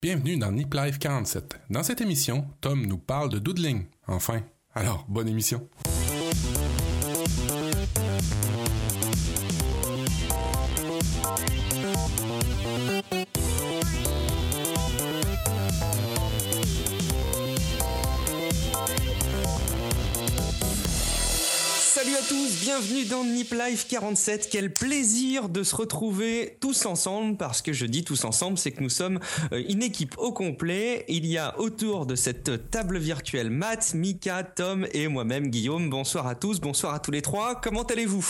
Bienvenue dans Nip Life 47. Dans cette émission, Tom nous parle de doodling. Enfin. Alors, bonne émission. Bienvenue dans Nip Life 47. Quel plaisir de se retrouver tous ensemble parce que je dis tous ensemble, c'est que nous sommes euh, une équipe au complet. Il y a autour de cette table virtuelle Matt, Mika, Tom et moi-même Guillaume. Bonsoir à tous, bonsoir à tous les trois. Comment allez-vous?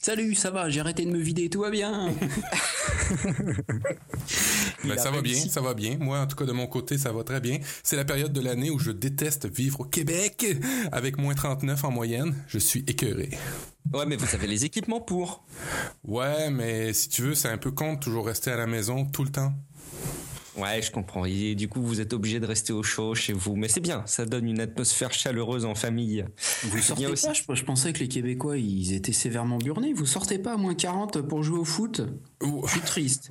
Salut, ça va, j'ai arrêté de me vider, tout va bien. Ben, ça va bien, ça va bien. Moi, en tout cas, de mon côté, ça va très bien. C'est la période de l'année où je déteste vivre au Québec avec moins 39 en moyenne. Je suis écœuré. Ouais, mais vous avez les équipements pour. Ouais, mais si tu veux, c'est un peu con de toujours rester à la maison tout le temps. Ouais, je comprends. Et du coup, vous êtes obligé de rester au chaud chez vous. Mais c'est bien, ça donne une atmosphère chaleureuse en famille. Vous sortez aussi- pas, je, je pensais que les Québécois, ils étaient sévèrement burnés. Vous sortez pas à moins 40 pour jouer au foot? Je suis triste.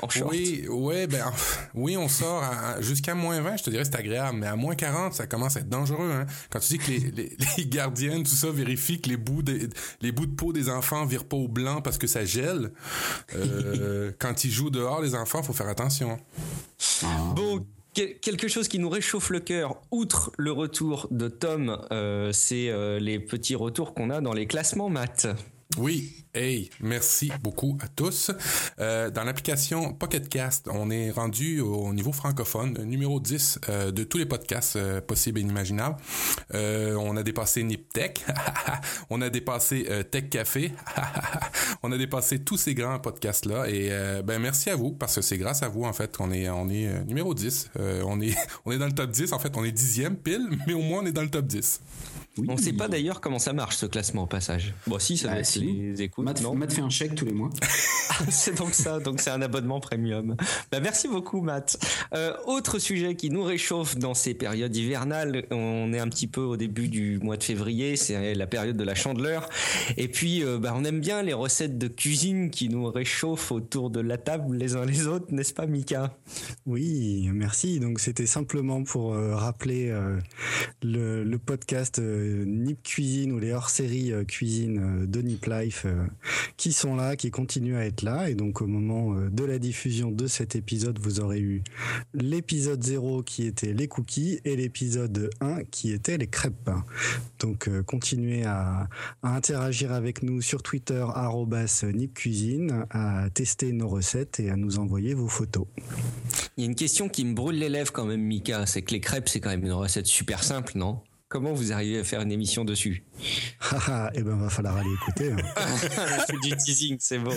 En short. Oui, ouais, ben, oui, on sort jusqu'à moins 20, je te dirais c'est agréable, mais à moins 40, ça commence à être dangereux, hein. Quand tu dis que les, les, les gardiennes, tout ça, vérifient que les bouts des, les bouts de peau des enfants virent pas au blanc parce que ça gèle, euh, quand ils jouent dehors, les enfants, faut faire attention. Bon, quel- quelque chose qui nous réchauffe le cœur, outre le retour de Tom, euh, c'est euh, les petits retours qu'on a dans les classements maths. Oui, hey, merci beaucoup à tous. Euh, dans l'application Pocket Cast, on est rendu au niveau francophone, numéro 10 euh, de tous les podcasts euh, possibles et inimaginables. On a dépassé NipTech, on a dépassé Tech Café, on a dépassé tous ces grands podcasts-là. Et ben merci à vous, parce que c'est grâce à vous, en fait, qu'on est, on est numéro 10. Euh, on, est, on est dans le top 10, en fait, on est dixième pile, mais au moins on est dans le top 10. Oui. On ne sait pas d'ailleurs comment ça marche ce classement au passage. Bon, si, ça Bah, doit être si. les écoutes, Matt, non Matt fait un chèque tous les mois. C'est donc ça, donc c'est un abonnement premium. Bah, merci beaucoup Matt. Euh, autre sujet qui nous réchauffe dans ces périodes hivernales, on est un petit peu au début du mois de février, c'est la période de la chandeleur. Et puis euh, bah, on aime bien les recettes de cuisine qui nous réchauffent autour de la table les uns les autres, n'est-ce pas Mika? Oui, merci. Donc c'était simplement pour euh, rappeler euh, le, le podcast euh, Nip Cuisine ou les hors-séries euh, cuisine euh, de Nip Life euh, qui sont là, qui continuent à être là. Et donc au moment euh, de la diffusion de cet épisode, vous aurez eu l'épisode 0 qui était les cookies et l'épisode 1 qui était les crêpes. Donc euh, continuez à, interagir avec nous sur Twitter arrobas Nip Cuisine, à tester nos recettes et à nous envoyer vos photos. Il y a une question qui me brûle les lèvres quand même Mika, c'est que les crêpes c'est quand même une recette super simple, non? Comment vous arrivez à faire une émission dessus Haha, eh ben va falloir aller écouter. hein. c'est du teasing, c'est bon.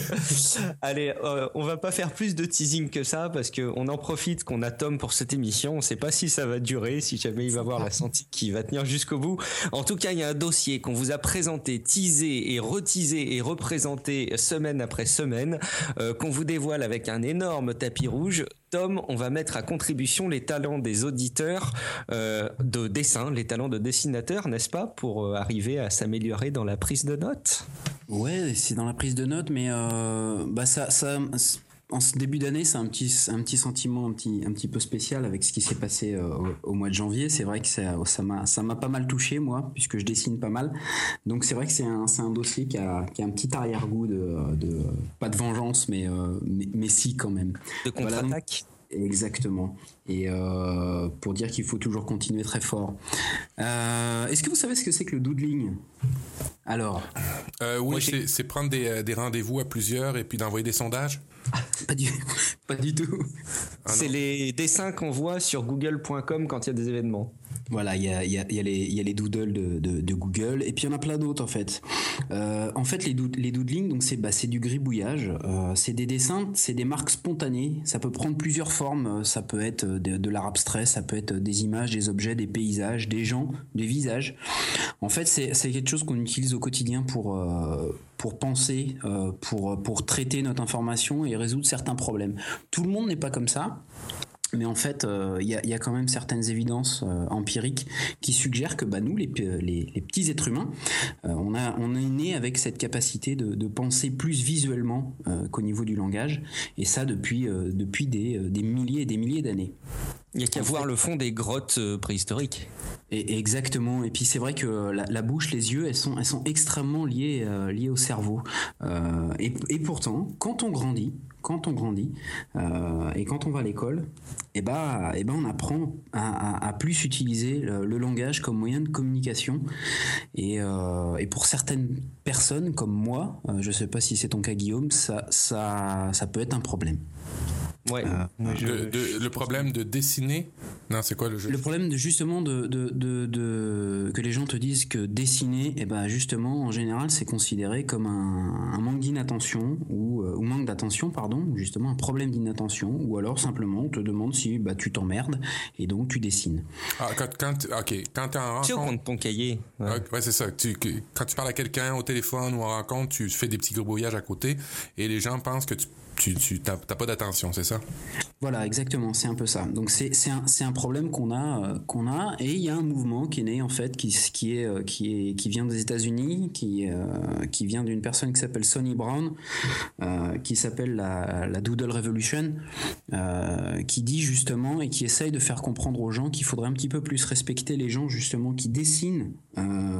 Allez, euh, on va pas faire plus de teasing que ça parce que on en profite qu'on a Tom pour cette émission. On sait pas si ça va durer, si jamais il va avoir la santé qui va tenir jusqu'au bout. En tout cas, il y a un dossier qu'on vous a présenté, teasé et reteasé et représenté semaine après semaine, euh, qu'on vous dévoile avec un énorme tapis rouge. On va mettre à contribution les talents des auditeurs euh, de dessin, les talents de dessinateurs, n'est-ce pas, pour euh, arriver à s'améliorer dans la prise de notes? Ouais, c'est dans la prise de notes, mais euh, bah ça, en ce début d'année, c'est un petit, un petit sentiment un petit, un petit peu spécial avec ce qui s'est passé euh, au, au mois de janvier. C'est vrai que ça, ça m'a, ça m'a pas mal touché moi, puisque je dessine pas mal. Donc c'est vrai que c'est un, c'est un dossier qui a, qui a un petit arrière-goût de, de, pas de vengeance, mais, euh, mais, mais si quand même. De Voilà, contre-attaque. Exactement. Et euh, pour dire qu'il faut toujours continuer très fort. Euh, Est-ce que vous savez ce que c'est que le doodling? Alors, Euh, oui, c'est prendre des, des rendez-vous à plusieurs et puis d'envoyer des sondages. pas du, pas du tout. Ah c'est les dessins qu'on voit sur google.com quand il y a des événements. Voilà, il y a, les- doodles de, Google, et puis il y en a plein d'autres en fait. Euh, en fait, les, les doodling, donc c'est bah, c'est du gribouillage, euh, c'est des dessins, c'est des marques spontanées. Ça peut prendre plusieurs formes. euh, Ça peut être de, de l'art abstrait, ça peut être des images, des objets, des paysages, des gens, des visages. En fait, c'est quelque chose qu'on utilise au quotidien pour euh, pour penser, euh, pour pour traiter notre information et résoudre certains problèmes. Tout le monde n'est pas comme ça. Mais en fait, euh, il y, a, quand même certaines évidences euh, empiriques qui suggèrent que bah, nous, les, petits êtres humains, euh, on, a, on est né avec cette capacité de, penser plus visuellement qu'au niveau du langage, et ça depuis, depuis des, milliers et des milliers d'années. Il n'y a qu'à voir le fond des grottes préhistoriques. Et, exactement. Et puis c'est vrai que la, bouche, les yeux, elles sont, elles sont extrêmement liées, liées au cerveau. et, et pourtant, quand on grandit, quand on grandit euh, et quand on va à l'école, eh ben, et ben on apprend à, plus utiliser le, langage comme moyen de communication. Et, euh, pour certaines personnes comme moi, euh, je ne sais pas si c'est ton cas Guillaume, ça peut être un problème. Ouais. Euh, le, problème de dessiner Non, c'est quoi le jeu? Le problème de justement de, de, de, que les gens te disent que dessiner, et eh ben justement, en général, c'est considéré comme un, manque d'inattention ou, euh, ou, manque d'attention, pardon, ou justement un problème d'inattention, ou alors simplement on te demande si bah, tu t'emmerdes et donc tu dessines. Ah, quand, quand, ok, quand tu Tu rencontre ton cahier. Ouais, ouais c'est ça. Tu, quand tu parles à quelqu'un au téléphone ou en rencontre, tu fais des petits grouillages à côté et les gens pensent que tu tu, tu t'as, pas d'attention, c'est ça? Voilà, exactement, c'est un peu ça. Donc c'est, un, un problème qu'on a, euh, qu'on a, et il y a un mouvement qui est né en fait, qui, qui est, euh, qui est, qui vient des États-Unis, qui, euh, qui vient d'une personne qui s'appelle Sonny Brown, qui s'appelle la, la Doodle Revolution, qui dit justement et qui essaye de faire comprendre aux gens qu'il faudrait un petit peu plus respecter les gens justement qui dessinent,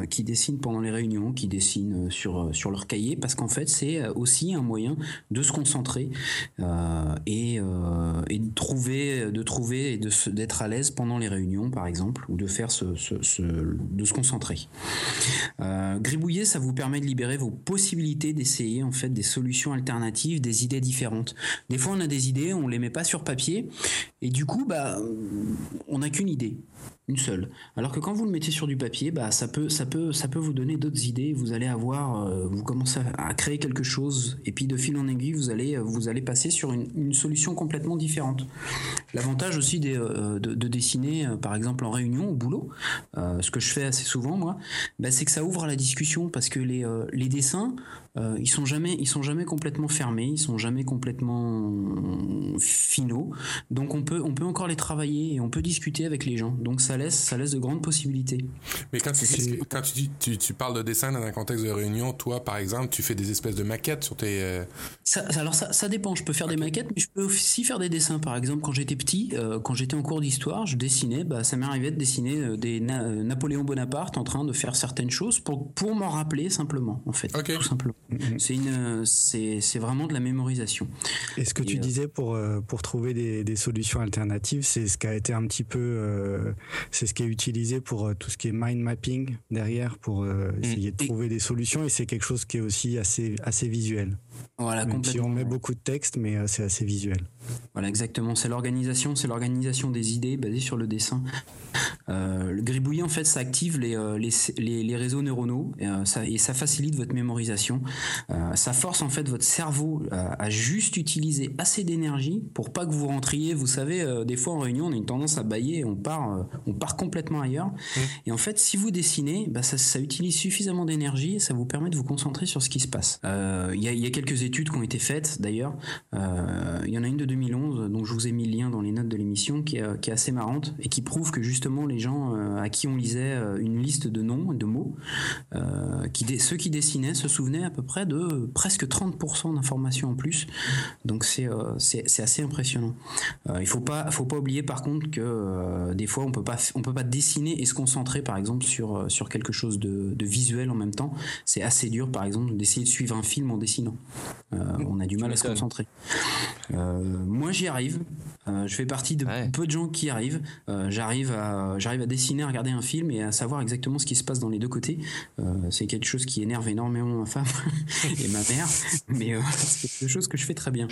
qui dessinent pendant les réunions, qui dessinent sur sur leur cahier, parce qu'en fait c'est aussi un moyen de se concentrer euh, et, euh, et, de trouver, de trouver et d'être à l'aise pendant les réunions, par exemple, ou de faire de se concentrer. Euh, gribouiller, ça vous permet de libérer vos possibilités d'essayer en fait des solutions alternatives, des idées différentes. Des fois, on a des idées, on les met pas sur papier, et du coup, bah, on n'a qu'une idée une seule. Alors que quand vous le mettez sur du papier, bah ça peut vous donner d'autres idées. Vous allez avoir, euh, vous commencez à, créer quelque chose et puis de fil en aiguille, vous allez allez passer sur une, solution complètement différente. L'avantage aussi euh, de, dessiner, euh, par exemple en réunion au boulot, ce que je fais assez souvent moi, bah, c'est que ça ouvre la discussion parce que les dessins euh, ils sont jamais ils sont jamais complètement fermés, ils sont jamais complètement finaux. Donc on peut on peut encore les travailler et on peut discuter avec les gens. Donc ça laisse ça laisse de grandes possibilités. Mais quand tu quand tu dis tu, tu, parles de dessin dans un contexte de réunion, toi par exemple, tu fais des espèces de maquettes sur tes euh, ça, alors ça, ça dépend, je peux faire des maquettes mais je peux aussi faire des dessins par exemple quand j'étais petit, euh, quand j'étais en cours d'histoire, je dessinais bah ça m'arrivait de dessiner des Napoléon Bonaparte en train de faire certaines choses pour pour m'en rappeler simplement en fait, tout simplement. C'est une, c'est, vraiment de la mémorisation. Et ce que tu euh, disais pour euh, pour trouver des, des solutions alternatives, c'est ce qui a été un petit peu, euh, c'est ce qui est utilisé pour tout ce qui est mind mapping derrière pour mm. essayer de trouver des solutions. Et c'est quelque chose qui est aussi assez assez visuel? Voilà, Même si on met beaucoup de texte, mais c'est assez visuel. Voilà, exactement. C'est l'organisation, c'est l'organisation des idées basées sur le dessin. le gribouillis, en fait, ça active les, les, les, réseaux neuronaux et, ça, et ça facilite votre mémorisation. Euh, ça force en fait votre cerveau à, juste utiliser assez d'énergie pour pas que vous rentriez. Vous savez, euh, des fois en réunion, on a une tendance à bailler, on part, euh, on part complètement ailleurs. Mmh. Et en fait, si vous dessinez, bah, ça, utilise suffisamment d'énergie et ça vous permet de vous concentrer sur ce qui se passe. Il y, a, quelques études qui ont été faites d'ailleurs. Il y en a une de 2011 dont je vous ai mis le lien dans les notes de l'émission qui est, est assez marrante et qui prouve que justement les gens à qui on lisait une liste de noms, de mots, ceux qui dessinaient se souvenaient à peu près de presque 30% d'informations en plus. Donc euh, c'est assez impressionnant. Euh, il faut pas faut pas oublier par contre que euh, des fois on peut pas on peut pas dessiner et se concentrer par exemple sur sur quelque chose de visuel en même temps. C'est assez dur par exemple d'essayer de suivre un film en dessinant. On a du mal à se concentrer. moi j'y arrive. je fais partie de peu de gens qui arrivent. j'arrive à j'arrive à dessiner, à regarder un film et à savoir exactement ce qui se passe dans les deux côtés. c'est quelque chose qui énerve énormément ma femme et ma mère, mais euh, c'est quelque chose que je fais très bien.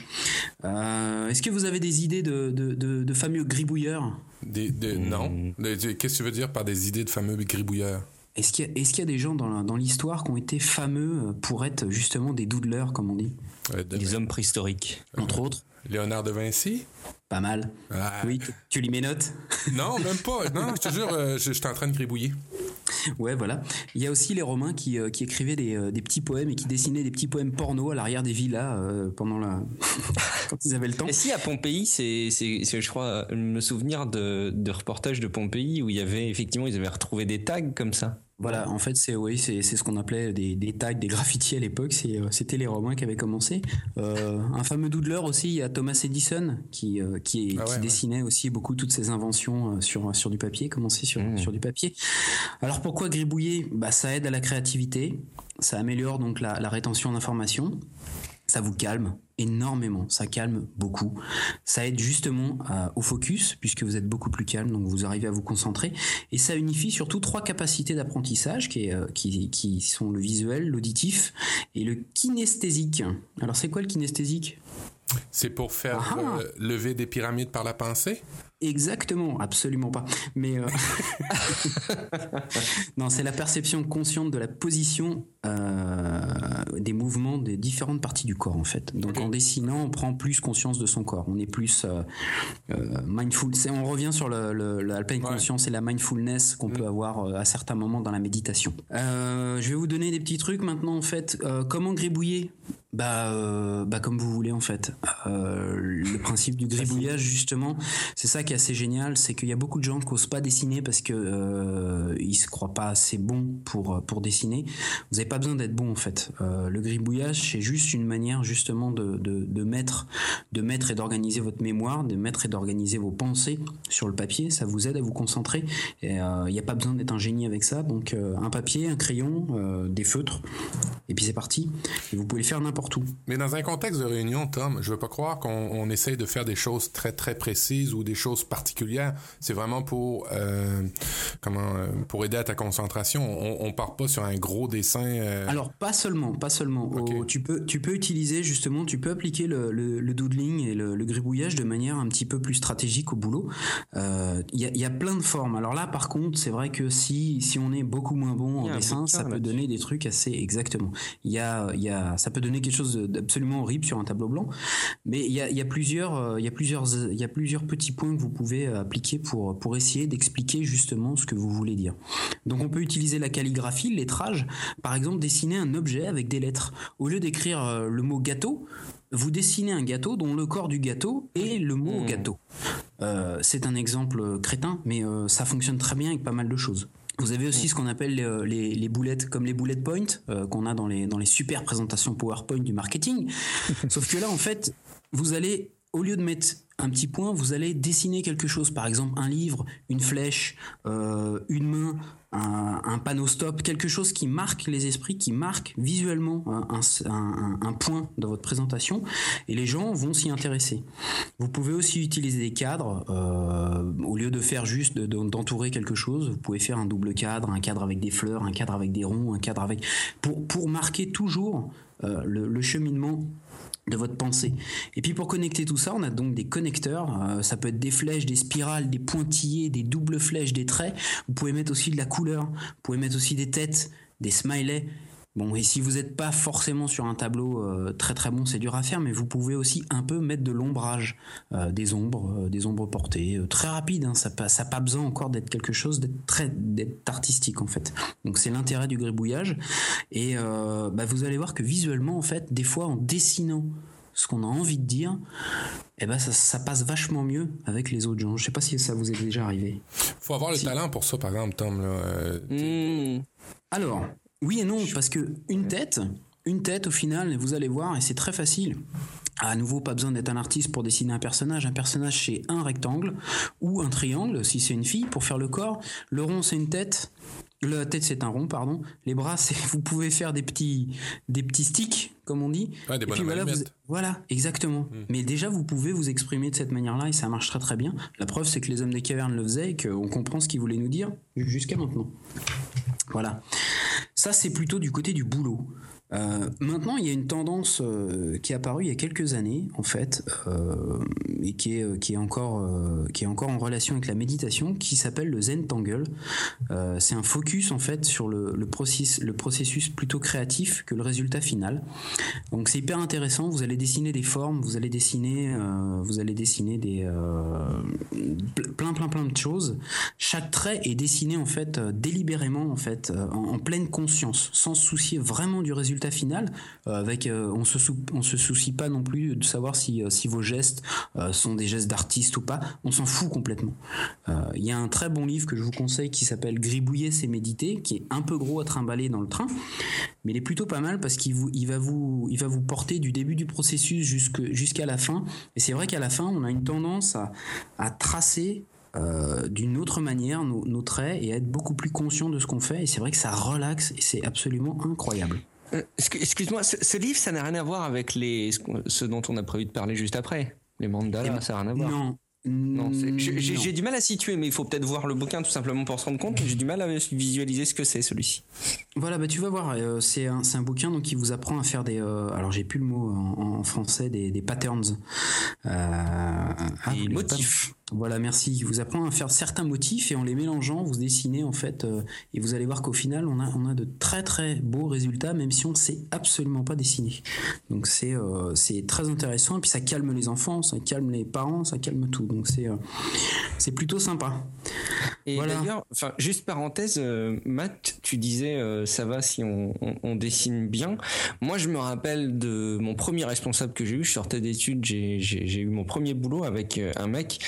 Euh, est-ce que vous avez des idées de, de, fameux gribouilleurs? Des, Non. Hmm. Qu'est-ce que tu veux dire par des idées de fameux gribouilleurs? Est-ce qu'il y, est y, a des gens dans, dans l'histoire qui ont été fameux pour être justement des doodlers, comme on dit Des hommes préhistoriques. Entre autres Léonard de Vinci Pas mal. Oui, tu, lis mes notes Non, même pas. Non, je te jure, euh, je, suis en train de gribouiller. Ouais, voilà. Il y a aussi les Romains qui, euh, qui écrivaient des, euh, des, petits poèmes et qui dessinaient des petits poèmes porno à l'arrière des villas euh, pendant la quand ils avaient le temps. Et si à Pompéi, c'est, c'est, je crois, me souvenir de, de reportages de Pompéi où il y avait effectivement, ils avaient retrouvé des tags comme ça. Voilà, en fait, c'est oui, c'est ce qu'on appelait des, des, tags, des graffitis à l'époque. C'était les Romains qui avaient commencé. Euh, un fameux doodler aussi, il y a Thomas Edison qui qui, ah qui dessinait aussi beaucoup toutes ses inventions sur sur du papier, commencé sur mmh. sur du papier. Alors pourquoi gribouiller? Bah ça aide à la créativité, ça améliore donc la, la rétention d'informations, ça vous calme énormément, ça calme beaucoup, ça aide justement euh, au focus puisque vous êtes beaucoup plus calme, donc vous arrivez à vous concentrer, et ça unifie surtout trois capacités d'apprentissage qui, euh, qui, qui sont le visuel, l'auditif et le kinesthésique. Alors c'est quoi le kinesthésique? C'est pour faire ah. euh, lever des pyramides par la pensée? Exactement, absolument pas. Mais euh, non, c'est la perception consciente de la position euh, des mouvements des différentes parties du corps en fait. Donc en dessinant, on prend plus conscience de son corps. On est plus mindful. On revient sur le, le, conscience et la mindfulness qu'on mm. peut avoir à certains moments dans la méditation. je vais vous donner des petits trucs maintenant en fait. comment gribouiller bah, euh, bah comme vous voulez en fait. Euh, le principe du gribouillage justement, c'est ça qui est assez génial, c'est qu'il y a beaucoup de gens qui n'osent pas dessiner parce que euh, ils se croient pas assez bons pour pour dessiner. Vous n'avez pas besoin d'être bon en fait. Euh, le gribouillage c'est juste une manière justement de, de, de mettre de mettre et d'organiser votre mémoire, de mettre et d'organiser vos pensées sur le papier. Ça vous aide à vous concentrer. Il n'y a pas besoin d'être un génie avec ça. Donc un papier, un crayon, des feutres, et puis c'est parti. Et vous pouvez le faire n'importe tout. Mais dans un contexte de réunion, Tom, je veux pas croire qu'on essaye de faire des choses très très précises ou des choses particulières. C'est vraiment pour euh, comment euh, pour aider à ta concentration. On, on part pas sur un gros dessin. Euh. Alors pas seulement, pas seulement. tu peux tu peux utiliser justement, tu peux appliquer le, le, doodling et le, gribouillage de manière un petit peu plus stratégique au boulot. Il y, a, y, a, plein de formes. Alors là, par contre, c'est vrai que si si on est beaucoup moins bon en dessin, ça peut donner des trucs assez exactement. Il y a il y a ça peut donner quelque chose d'absolument horrible sur un tableau blanc. Mais il y a, plusieurs, il y a plusieurs, il y a plusieurs petits points que vous pouvez appliquer pour pour essayer d'expliquer justement ce que vous voulez dire. Donc on peut utiliser la calligraphie, le lettrage, par exemple dessiner un objet avec des lettres. Au lieu d'écrire euh, le mot gâteau, vous dessinez un gâteau dont le corps du gâteau est le mot mmh. gâteau. Euh, c'est un exemple crétin, mais euh, ça fonctionne très bien avec pas mal de choses. Vous avez aussi ce qu'on appelle les, les, boulettes, comme les bullet points euh, qu'on a dans les, dans les super présentations PowerPoint du marketing. Sauf que là, en fait, vous allez, au lieu de mettre un petit point, vous allez dessiner quelque chose, par exemple un livre, une flèche, euh, une main, un, panneau stop, quelque chose qui marque les esprits, qui marque visuellement un, point dans votre présentation, et les gens vont s'y intéresser. Vous pouvez aussi utiliser des cadres, euh, au lieu de faire juste d'entourer quelque chose, vous pouvez faire un double cadre, un cadre avec des fleurs, un cadre avec des ronds, un cadre avec... pour, pour marquer toujours euh, le cheminement de votre pensée. Et puis pour connecter tout ça, on a donc des connecteurs. Euh, ça peut être des flèches, des spirales, des pointillés, des doubles flèches, des traits. Vous pouvez mettre aussi de la couleur. Vous pouvez mettre aussi des têtes, des smileys. Bon, et si vous n'êtes pas forcément sur un tableau euh, très très bon, c'est dur à faire, mais vous pouvez aussi un peu mettre de l'ombrage, euh, des ombres, des ombres portées, très rapide. Hein, ça n'a ça pas besoin encore d'être quelque chose d'être très d'être artistique en fait. Donc c'est l'intérêt du gribouillage. Et bah, vous allez voir que visuellement en fait, des fois en dessinant ce qu'on a envie de dire, eh ben ça, passe vachement mieux avec les autres gens. Je sais pas si ça vous est déjà arrivé. Faut avoir le talent pour ça, par exemple, Tom. Euh, hmm. Alors, oui et non, parce que une tête, une tête au final, vous allez voir, et c'est très facile. À nouveau, pas besoin d'être un artiste pour dessiner un personnage. Un personnage, c'est un rectangle ou un triangle, si c'est une fille, pour faire le corps. Le rond, c'est une tête. La tête c'est un rond, pardon. Les bras, c'est vous pouvez faire des petits des petits sticks, comme on dit. des voilà, voilà, exactement. Hmm. Mais déjà, vous pouvez vous exprimer de cette manière-là et ça marche très très bien. La preuve, c'est que les hommes des cavernes le faisaient et qu'on comprend ce qu'ils voulaient nous dire jusqu'à maintenant. Voilà. Ça, c'est plutôt du côté du boulot. Euh, maintenant, il y a une tendance euh, qui est apparue il y a quelques années, en fait, euh, et qui est, qui, est encore, qui est encore en relation avec la méditation, qui s'appelle le Zen Tangle. c'est un focus, en fait, sur le, le, processus, le processus plutôt créatif que le résultat final. Donc, c'est hyper intéressant. Vous allez dessiner des formes, vous allez dessiner, vous allez dessiner des, plein, plein plein de choses. Chaque trait est dessiné en fait délibérément en fait en, pleine conscience, sans se soucier vraiment du résultat final. avec on se se soucie pas non plus de savoir si si vos gestes sont des gestes d'artiste ou pas. On s'en fout complètement. Il y a un très bon livre que je vous conseille qui s'appelle Gribouiller c'est méditer, qui est un peu gros à trimballer dans le train, mais il est plutôt pas mal parce qu'il va vous, porter du début du processus jusqu'à la fin. Et c'est vrai qu'à la fin, on a une tendance à, tracer euh, d'une autre manière nos, traits et à être beaucoup plus conscient de ce qu'on fait. Et c'est vrai que ça relaxe et c'est absolument incroyable. Euh, excuse-moi, ce, livre, ça n'a rien à voir avec les, ce dont on a prévu de parler juste après. Les mandalas, eh ben, ça n'a rien à voir. Non, non, j'ai du mal à situer, mais il faut peut-être voir le bouquin tout simplement pour se rendre compte. J'ai du mal à visualiser ce que c'est celui-ci. Voilà, bah tu vas voir, euh, c'est un, un, bouquin donc qui vous apprend à faire des, euh, alors j'ai plus le mot en, français, des, des patterns, euh, ah, des motifs. Voilà, merci. Il vous apprend à faire certains motifs et en les mélangeant, vous dessinez en fait, euh, et vous allez voir qu'au final, on a, on a de très très beaux résultats, même si on ne sait absolument pas dessiner. Donc c'est euh, c'est très intéressant et puis ça calme les enfants, ça calme les parents, ça calme tout. Donc c'est euh, c'est plutôt sympa. Et d'ailleurs, enfin juste parenthèse, Matt, tu disais ça va si on, on, dessine bien. Moi, je me rappelle de mon premier responsable que j'ai eu. Je sortais d'études, j'ai eu mon premier boulot avec un mec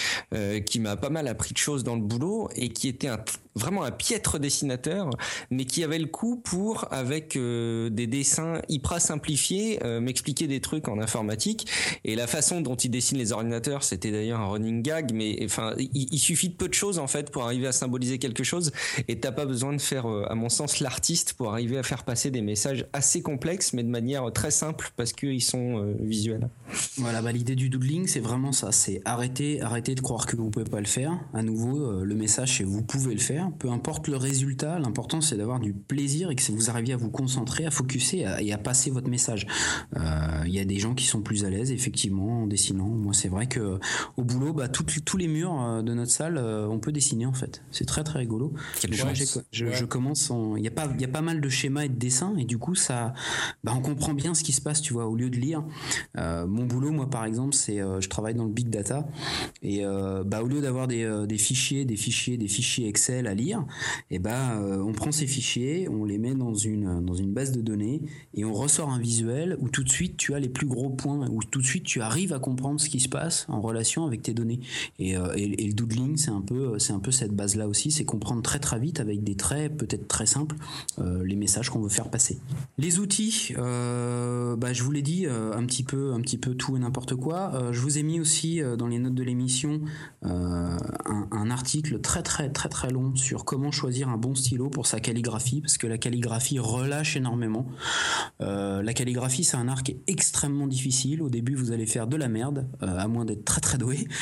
qui m'a pas mal appris de choses dans le boulot et qui était un vraiment un piètre dessinateur, mais qui avait le coup pour, avec euh, des dessins hyper simplifiés, euh, m'expliquer des trucs en informatique. Et la façon dont il dessine les ordinateurs, c'était d'ailleurs un running gag, mais enfin, il, suffit de peu de choses en fait pour arriver à symboliser quelque chose. Et t'as pas besoin de faire, euh, à mon sens, l'artiste pour arriver à faire passer des messages assez complexes, mais de manière très simple parce qu'ils sont visuels. Voilà, bah, l'idée du doodling, c'est vraiment ça. C'est arrêter, arrêter de croire que vous pouvez pas le faire. À nouveau, le message, c'est vous pouvez le faire peu importe le résultat, l'important c'est d'avoir du plaisir et que vous arriviez à vous concentrer, à focuser et à passer votre message. Il euh, y a des gens qui sont plus à l'aise effectivement en dessinant. Moi c'est vrai que au boulot, bah, tous les murs euh, de notre salle, euh, on peut dessiner en fait. C'est très très rigolo. je, commence, il y a pas, il y a pas mal de schémas et de dessins et du coup ça, bah, on comprend bien ce qui se passe, tu vois, au lieu de lire. mon boulot, moi par exemple, c'est, je travaille dans le big data et bah au lieu d'avoir des, des fichiers, des fichiers, des fichiers Excel à lire, eh ben euh, on prend ces fichiers, on les met dans une base de données et on ressort un visuel où tout de suite tu as les plus gros points, où tout de suite tu arrives à comprendre ce qui se passe en relation avec tes données. Et, euh, le doodling c'est un peu cette base là aussi, c'est comprendre très très vite avec des traits peut-être très simples euh, les messages qu'on veut faire passer. Les outils, bah, je vous l'ai dit un petit peu un petit peu tout et n'importe quoi. je vous ai mis aussi dans les notes de l'émission un, un article très très très très long sur comment choisir un bon stylo pour sa calligraphie, parce que la calligraphie relâche énormément. Euh, la calligraphie, c'est un art qui est extrêmement difficile. Au début, vous allez faire de la merde, euh, à moins d'être très très doué.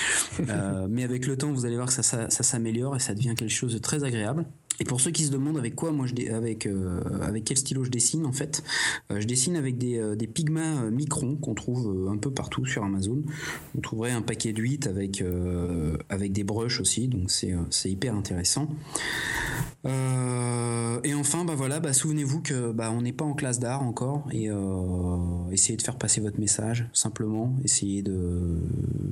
Euh, mais avec le temps, vous allez voir que ça, ça, ça s'améliore et ça devient quelque chose de très agréable. Et pour ceux qui se demandent avec quoi moi je avec euh, avec quel stylo je dessine en fait, euh, je dessine avec des, euh, des microns qu'on trouve un peu partout sur Amazon. Vous trouverez un paquet 8 avec avec des brushes aussi, donc c'est hyper intéressant. et enfin bah voilà, bah souvenez-vous que bah on n'est pas en classe d'art encore et essayez de faire passer votre message simplement, essayez de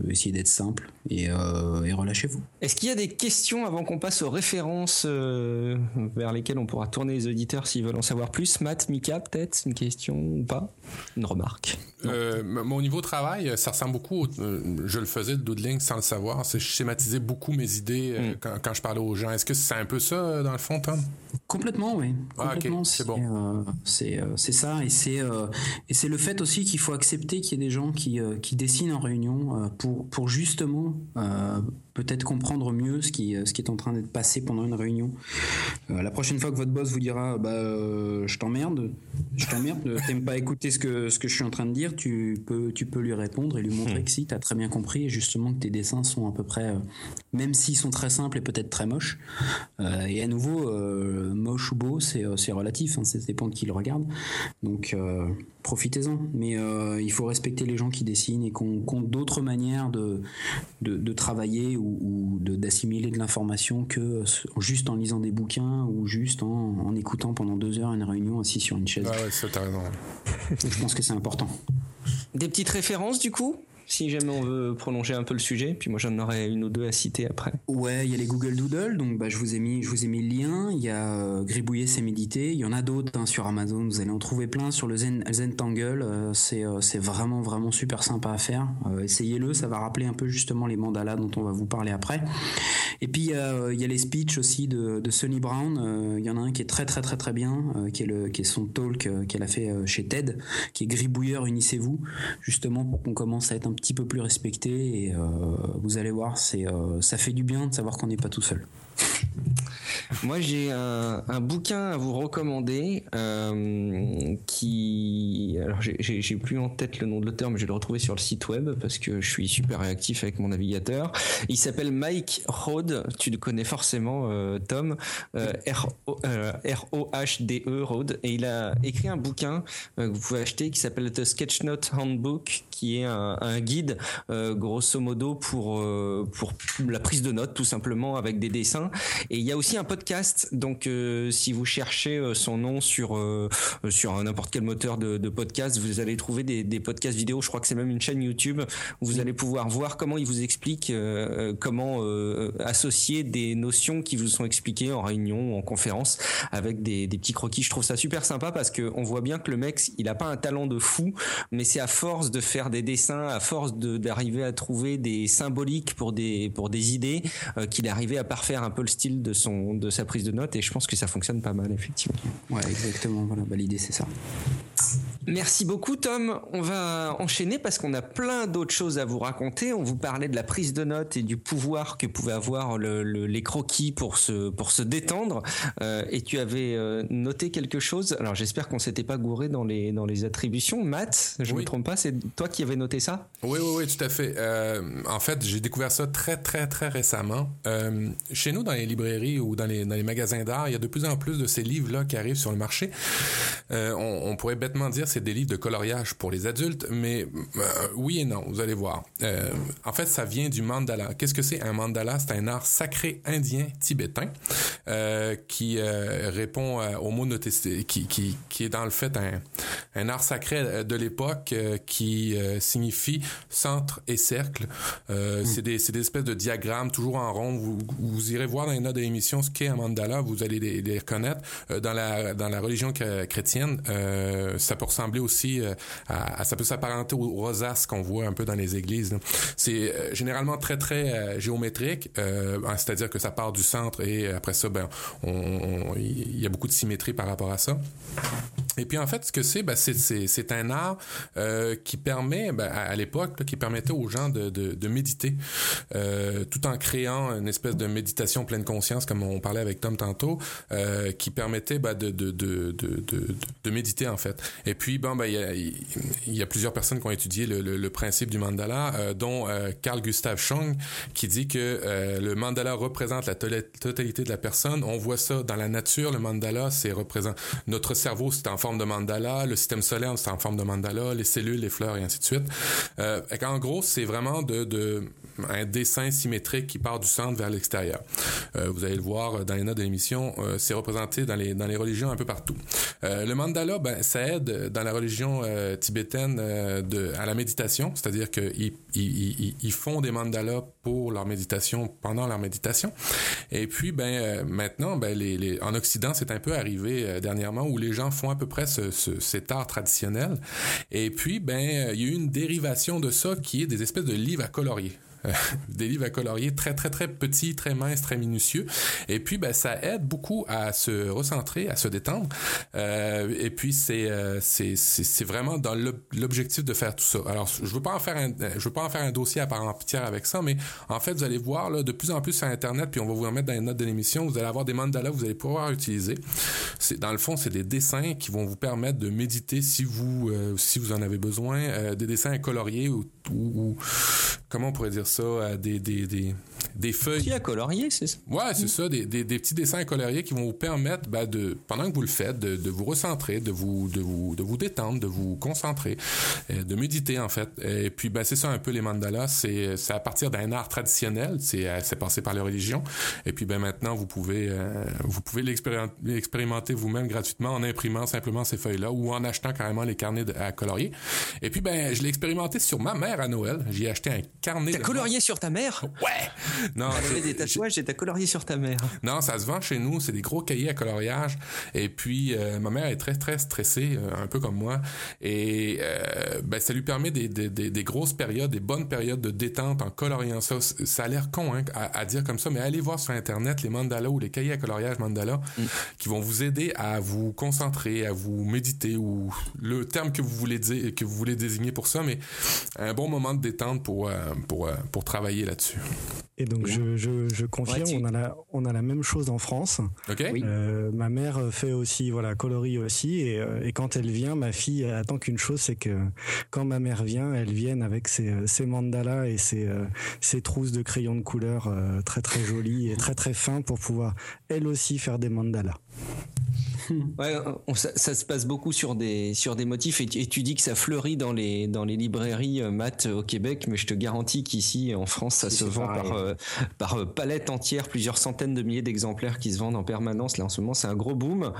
essayer d'être simple et, et relâchez-vous. Est-ce qu'il y a des questions avant qu'on passe aux références euh, vers lesquels on pourra tourner les auditeurs s'ils veulent en savoir plus. Matt, Mika, peut-être une question ou pas? Une remarque euh, Mon niveau de travail, ça ressemble beaucoup. Euh, je le faisais de doodling sans le savoir. Je schématisais beaucoup mes idées mm. quand, je parlais aux gens. Est-ce que c'est un peu ça dans le fond, Tom? Complètement, oui. Ah, c'est bon. c'est ça et c'est et c'est le fait aussi qu'il faut accepter qu'il y ait des gens qui qui dessinent en réunion pour pour justement peut-être comprendre mieux ce qui, ce qui est en train d'être passé pendant une réunion. Euh, la prochaine fois que votre boss vous dira bah euh, je t'emmerde, je t'emmerde, t'aimes pas écouter ce que ce que je suis en train de dire, tu peux tu peux lui répondre et lui montrer hmm. que si t'as très bien compris et justement que tes dessins sont à peu près euh, même s'ils sont très simples et peut-être très moches. et à nouveau moche ou beau c'est c'est relatif, hein, ça dépend de qui le regarde. Donc profitez-en. Mais euh, il faut respecter les gens qui dessinent et qu'on compte d'autres manières de, de, travailler ou, d'assimiler de, l'information que juste en lisant des bouquins ou juste en, écoutant pendant deux heures une réunion assis sur une chaise. Ah ouais, ça t'as raison. Je pense que c'est important. Des petites références du coup? Si jamais on veut prolonger un peu le sujet. Puis moi, j'en aurais une ou deux à citer après. Ouais, il y a les Google Doodle, donc bah, je vous ai mis, je vous ai mis le lien. Il y a euh, c'est méditer. Il y en a d'autres hein, sur Amazon. Vous allez en trouver plein sur le Zen, Zentangle. Euh, c'est euh, c'est vraiment vraiment super sympa à faire. Essayez-le, ça va rappeler un peu justement les mandalas dont on va vous parler après. Et puis il y a, a les speeches aussi de, de Sonny Brown. Il y en a un qui est très très très très bien, qui est le qui est son talk qu'elle a fait chez TED, qui est Gribouilleur, unissez-vous, justement pour qu'on commence à être un petit peu plus respecté. Et vous allez voir, c'est ça fait du bien de savoir qu'on n'est pas tout seul. Moi, j'ai un, bouquin à vous recommander euh, qui. Alors, j'ai plus en tête le nom de l'auteur, mais je vais le retrouver sur le site web parce que je suis super réactif avec mon navigateur. Il s'appelle Mike Rode. Tu le connais forcément, euh, Tom. Euh, R-O-H-D-E, euh, Rode. Et il a écrit un bouquin euh, que vous pouvez acheter qui s'appelle The Sketchnote Handbook, qui est un, un guide, grosso modo, pour, pour la prise de notes, tout simplement, avec des dessins. Et il y a aussi un podcast. Donc, euh, si vous cherchez euh, son nom sur euh, sur n'importe quel moteur de, de, podcast, vous allez trouver des, des, podcasts vidéo. Je crois que c'est même une chaîne YouTube où vous allez pouvoir voir comment il vous explique comment associer des notions qui vous sont expliquées en réunion ou en conférence avec des, des petits croquis. Je trouve ça super sympa parce que on voit bien que le mec, il a pas un talent de fou, mais c'est à force de faire des dessins, à force d'arriver à trouver des symboliques pour des pour des idées qu'il est arrivé à parfaire un peu le style de son de sa prise de notes et je pense que ça fonctionne pas mal effectivement. Ouais, exactement. Voilà, bah, l'idée c'est ça. Merci beaucoup Tom. On va enchaîner parce qu'on a plein d'autres choses à vous raconter. On vous parlait de la prise de notes et du pouvoir que pouvait avoir le, les croquis pour se pour se détendre. Euh, et tu avais euh, noté quelque chose? Alors j'espère qu'on s'était pas gouré dans les dans les attributions. Matt, je ne me trompe pas, c'est toi qui avais noté ça? Oui, oui, oui, tout à fait. Euh, en fait, j'ai découvert ça très très très récemment. Euh, chez nous, dans les librairies ou dans les magasins d'art, il y a de plus en plus de ces livres là qui arrivent sur le marché. Euh, on, pourrait bêtement dire c'est des livres de coloriage pour les adultes, mais oui et non, vous allez voir. En fait, ça vient du mandala. Qu'est-ce que c'est un mandala? C'est un art sacré indien tibétain qui répond au mot qui, qui, qui est dans le fait un art sacré de l'époque qui signifie centre et cercle. Mm. C'est des, des espèces de diagrammes toujours en rond. Vous, vous irez voir dans les notes de l'émission ce qu'est un mandala, vous allez les, les reconnaître. dans la dans la religion chrétienne, ça peut ressembler aussi euh, à, ça peut s'apparenter aux rosaces qu'on voit un peu dans les églises. C'est euh, généralement très très euh, géométrique, c'est-à-dire que ça part du centre et après ça, ben, il y a beaucoup de symétrie par rapport à ça. Et puis en fait, ce que c'est, ben, c'est un art qui permet, ben, à, l'époque, qui permettait aux gens de, de, de méditer, tout en créant une espèce de méditation pleine conscience, comme on parlait avec Tom tantôt, qui permettait ben, de, de, de, méditer en fait. Et puis, bon, ben, il y a, plusieurs personnes qui ont étudié le, principe du mandala, euh, dont euh, Carl Gustav Jung, qui dit que euh, le mandala représente la totalité de la personne. On voit ça dans la nature. Le mandala, c'est représente notre cerveau, c'est en forme de mandala, le système solaire, c'est en forme de mandala, les cellules, les fleurs et ainsi de suite. en gros, c'est vraiment de, un dessin symétrique qui part du centre vers l'extérieur. vous allez le voir dans les notes de l'émission, c'est représenté dans les dans les religions un peu partout. le mandala, ben, ça aide dans la religion euh, tibétaine euh, à la méditation, c'est-à-dire qu'ils ils, font des mandalas pour leur méditation, pendant leur méditation. Et puis, ben euh, maintenant, ben, en Occident, c'est un peu arrivé dernièrement où les gens font à peu près ce, ce, cet art traditionnel. Et puis, ben il y a eu une dérivation de ça qui est des espèces de livres à colorier. des livres à colorier très très très petits, très minces, très minutieux. Et puis ben ça aide beaucoup à se recentrer, à se détendre. Euh, et puis c'est euh, c'est c'est vraiment dans l'objectif de faire tout ça. Alors je veux pas en faire je veux pas en faire un dossier à part entière avec ça, mais en fait vous allez voir là de plus en plus sur internet, puis on va vous remettre dans les notes de l'émission, vous allez avoir des mandalas que vous allez pouvoir utiliser. C'est dans le fond c'est des dessins qui vont vous permettre de méditer si vous euh, si vous en avez besoin, euh, des dessins coloriés ou, ou, ou comment on pourrait dire ça, des, des, des des feuilles. Qui a colorié, c'est ça? Ouais, c'est ça, des, des, des, petits dessins à colorier qui vont vous permettre, ben, de, pendant que vous le faites, de, de, vous recentrer, de vous, de vous, de vous détendre, de vous concentrer, euh, de méditer en fait. Et puis, ben, c'est ça un peu les mandalas. C'est, c'est à partir d'un art traditionnel. C'est, euh, c'est passé par les religions. Et puis, ben, maintenant, vous pouvez, euh, vous pouvez l'expérimenter vous-même gratuitement en imprimant simplement ces feuilles-là ou en achetant carrément les carnets à colorier. Et puis, ben, je l'ai expérimenté sur ma mère à Noël. J'ai acheté un carnet. T'as colorié sur ta mère? Ouais! Non. Elle des tatouages et t'as colorié sur ta mère. Non, ça se vend chez nous. C'est des gros cahiers à coloriage. Et puis, euh, ma mère est très, très stressée, euh, un peu comme moi. Et euh, ben, ça lui permet des, des, des, des, grosses périodes, des bonnes périodes de détente en coloriant ça. Ça a l'air con hein, à, à, dire comme ça, mais allez voir sur Internet les mandalas ou les cahiers à coloriage mandala mm. qui vont vous aider à vous concentrer, à vous méditer ou le terme que vous voulez dire, que vous voulez désigner pour ça, mais un bon moment de détente pour, pour, pour travailler là-dessus. Et donc, je, je, je confirme, ouais, tu... on, a la, on a la même chose en France. Okay. Euh, ma mère fait aussi, voilà, colorie aussi. Et, euh, et, quand elle vient, ma fille attend qu'une chose, c'est que quand ma mère vient, elle vienne avec ses, ses mandalas et ses, ses trousses de crayons de couleur euh, très très jolies et très très fins pour pouvoir elle aussi faire des mandalas. Ouais, on, ça, ça, se passe beaucoup sur des sur des motifs et, et, tu dis que ça fleurit dans les dans les librairies euh, maths au Québec, mais je te garantis qu'ici en France ça se vend par euh, par palette entière, plusieurs centaines de milliers d'exemplaires qui se vendent en permanence. Là en ce moment c'est un gros boom,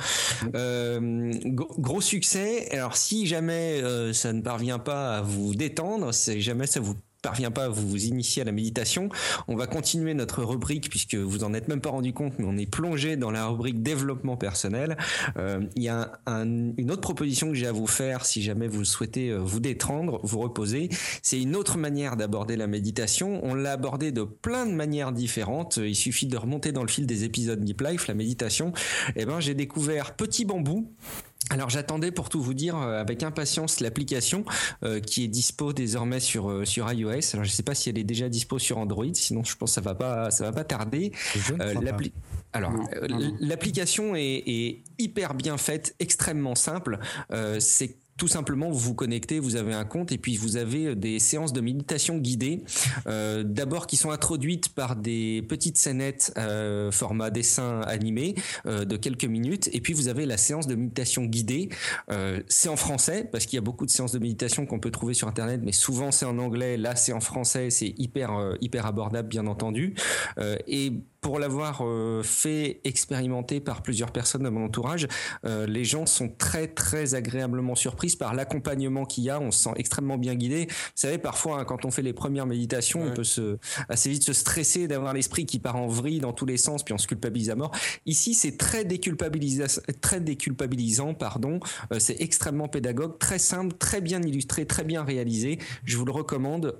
euh, gros succès. Alors si jamais euh, ça ne parvient pas à vous détendre, si jamais ça vous parvient pas à vous initier à la méditation, on va continuer notre rubrique puisque vous en êtes même pas rendu compte, mais on est plongé dans la rubrique développement personnel. Euh, il y a un, un, une autre proposition que j'ai à vous faire si jamais vous souhaitez vous détendre, vous reposer. C'est une autre manière d'aborder la méditation. On l'a abordé de plein de manières différentes. Il suffit de remonter dans le fil des épisodes Deep Life, la méditation. Et ben, j'ai découvert Petit Bambou. Alors j'attendais pour tout vous dire avec impatience l'application euh, qui est dispo désormais sur euh, sur iOS. Alors je sais pas si elle est déjà dispo sur Android, sinon je pense que ça va pas ça va pas tarder. Euh, alors, l'application est, est, hyper bien faite, extrêmement simple. Euh, c'est tout simplement vous vous connectez, vous avez un compte et puis vous avez des séances de méditation guidées, euh, d'abord qui sont introduites par des petites scénettes euh, format dessin animé euh, de quelques minutes et puis vous avez la séance de méditation guidée. Euh, c'est en français parce qu'il y a beaucoup de séances de méditation qu'on peut trouver sur internet, mais souvent c'est en anglais. Là c'est en français, c'est hyper euh, hyper abordable bien entendu euh, pour l'avoir euh, fait expérimenter par plusieurs personnes de mon entourage, euh, les gens sont très très agréablement surprises par l'accompagnement qu'il y a. On se sent extrêmement bien guidé. Vous savez, parfois hein, quand on fait les premières méditations, ouais. on peut se assez vite se stresser d'avoir l'esprit qui part en vrille dans tous les sens, puis on se culpabilise à mort. Ici, c'est très déculpabilisant, très déculpabilisant, pardon. Euh, c'est extrêmement pédagogue, très simple, très bien illustré, très bien réalisé. Je vous le recommande,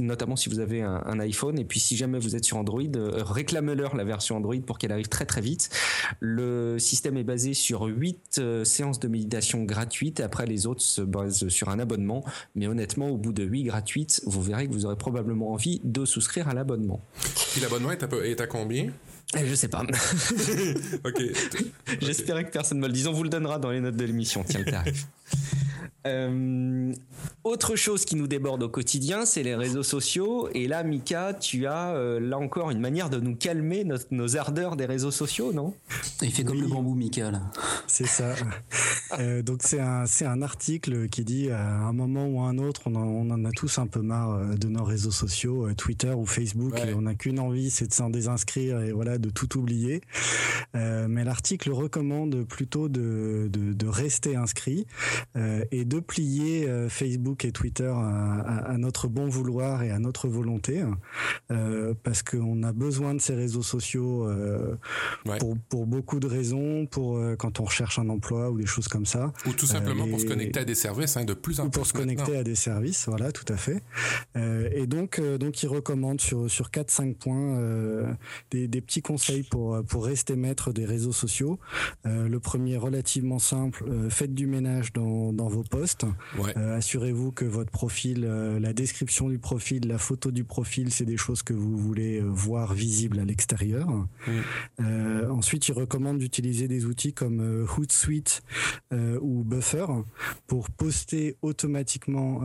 notamment si vous avez un, un, iPhone, et puis si jamais vous êtes sur Android réclamez-leur la version Android pour qu'elle arrive très très vite. Le système est basé sur 8 euh, séances de méditation gratuites après les autres se basent sur un abonnement. Mais honnêtement, au bout de 8 gratuites, vous verrez que vous aurez probablement envie de souscrire à l'abonnement. Et l'abonnement est, est à, combien? Je sais pas. ok. J'espérais que personne me le dise. On vous le donnera dans les notes de l'émission. Tiens le tarif. Euh, autre chose qui nous déborde au quotidien, c'est les réseaux sociaux. Et là, Mika, tu as euh, là encore une manière de nous calmer nos, nos ardeurs des réseaux sociaux, non? Il fait comme oui. le bambou, Mika, là. C'est ça. euh, donc c'est un, c'est un article qui dit à un moment ou à un autre, on en, on en a tous un peu marre de nos réseaux sociaux, Twitter ou Facebook, ouais. et on n'a qu'une envie, c'est de s'en désinscrire et voilà, de tout oublier. mais l'article recommande plutôt de, de, de rester inscrit et de plier euh, Facebook et Twitter à, à, à, notre bon vouloir et à notre volonté, euh, parce qu'on a besoin de ces réseaux sociaux euh, ouais. pour, pour, beaucoup de raisons, pour quand on recherche un emploi ou des choses comme ça. Ou tout simplement les... pour se connecter à des services, hein, de plus en plus. Pour se connecter maintenant. à des services, voilà, tout à fait. Et donc, donc, il recommande sur sur quatre cinq points des, des, petits conseils pour pour rester maître des réseaux sociaux. le premier, relativement simple, faites du ménage dans, dans vos Ouais. Euh, Assurez-vous que votre profil, euh, la description du profil, la photo du profil, c'est des choses que vous voulez euh, voir visibles à l'extérieur. Ensuite, il recommande d'utiliser des outils comme Hootsuite ou Buffer pour poster automatiquement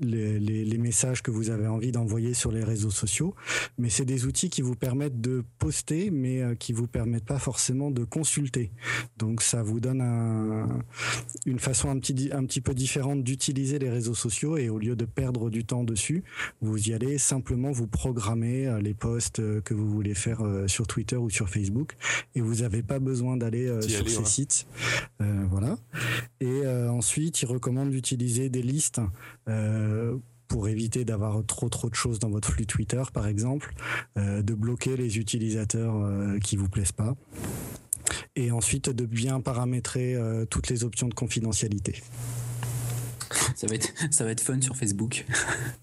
les, les- les messages que vous avez envie d'envoyer sur les réseaux sociaux. Mais c'est des outils qui vous permettent de poster, mais qui vous permettent pas forcément de consulter. Donc ça vous donne un, une façon un petit, un petit peu différente d'utiliser les réseaux sociaux et au lieu de perdre du temps dessus, vous y allez simplement vous programmer euh, les posts euh, que vous voulez faire euh, sur Twitter ou sur Facebook et vous n'avez pas besoin d'aller sur aller, ces ouais. sites. Euh, voilà. Et euh, ensuite, il recommande d'utiliser des listes. euh, pour éviter d'avoir trop trop de choses dans votre flux Twitter, par exemple, de bloquer les utilisateurs qui vous plaisent pas, et ensuite de bien paramétrer euh, toutes les options de confidentialité. Ça va être, ça va être fun sur Facebook.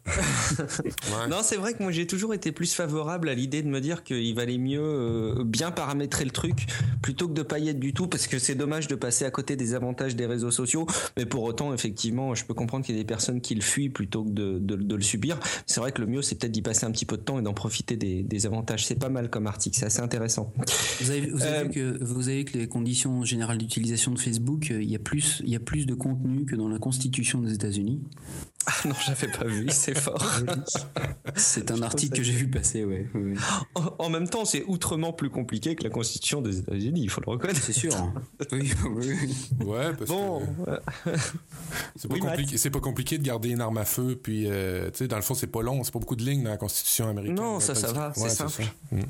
Ouais. Non, c'est vrai que moi j'ai toujours été plus favorable à l'idée de me dire qu'il valait mieux euh, bien paramétrer le truc plutôt que de pas y être du tout parce que c'est dommage de passer à côté des avantages des réseaux sociaux. Mais pour autant, effectivement, je peux comprendre qu'il y a des personnes qui le fuient plutôt que de, de- de le subir. C'est vrai que le mieux c'est peut-être d'y passer un petit peu de temps et d'en profiter des, des avantages. C'est pas mal comme article, c'est assez intéressant. Vous avez, vous avez Euh, vu que vous avez vu que les conditions générales d'utilisation de Facebook, euh, il y a plus, il y a plus de contenu que dans la Constitution des États-Unis. Ah non, j'avais pas vu, c'est fort. C'est un article que j'ai vu passer, ouais. En, en même temps, c'est outrement plus compliqué que la Constitution des États-Unis, il faut le reconnaître. C'est sûr. hein. Oui, oui. Ouais, parce Bon, que euh, c'est pas, Oui, compliqué, c'est pas compliqué de garder une arme à feu, puis, euh, tu sais, dans le fond, c'est pas long, c'est pas beaucoup de lignes dans la Constitution américaine. Non, ça, ça va, c'est simple. ça. Mm.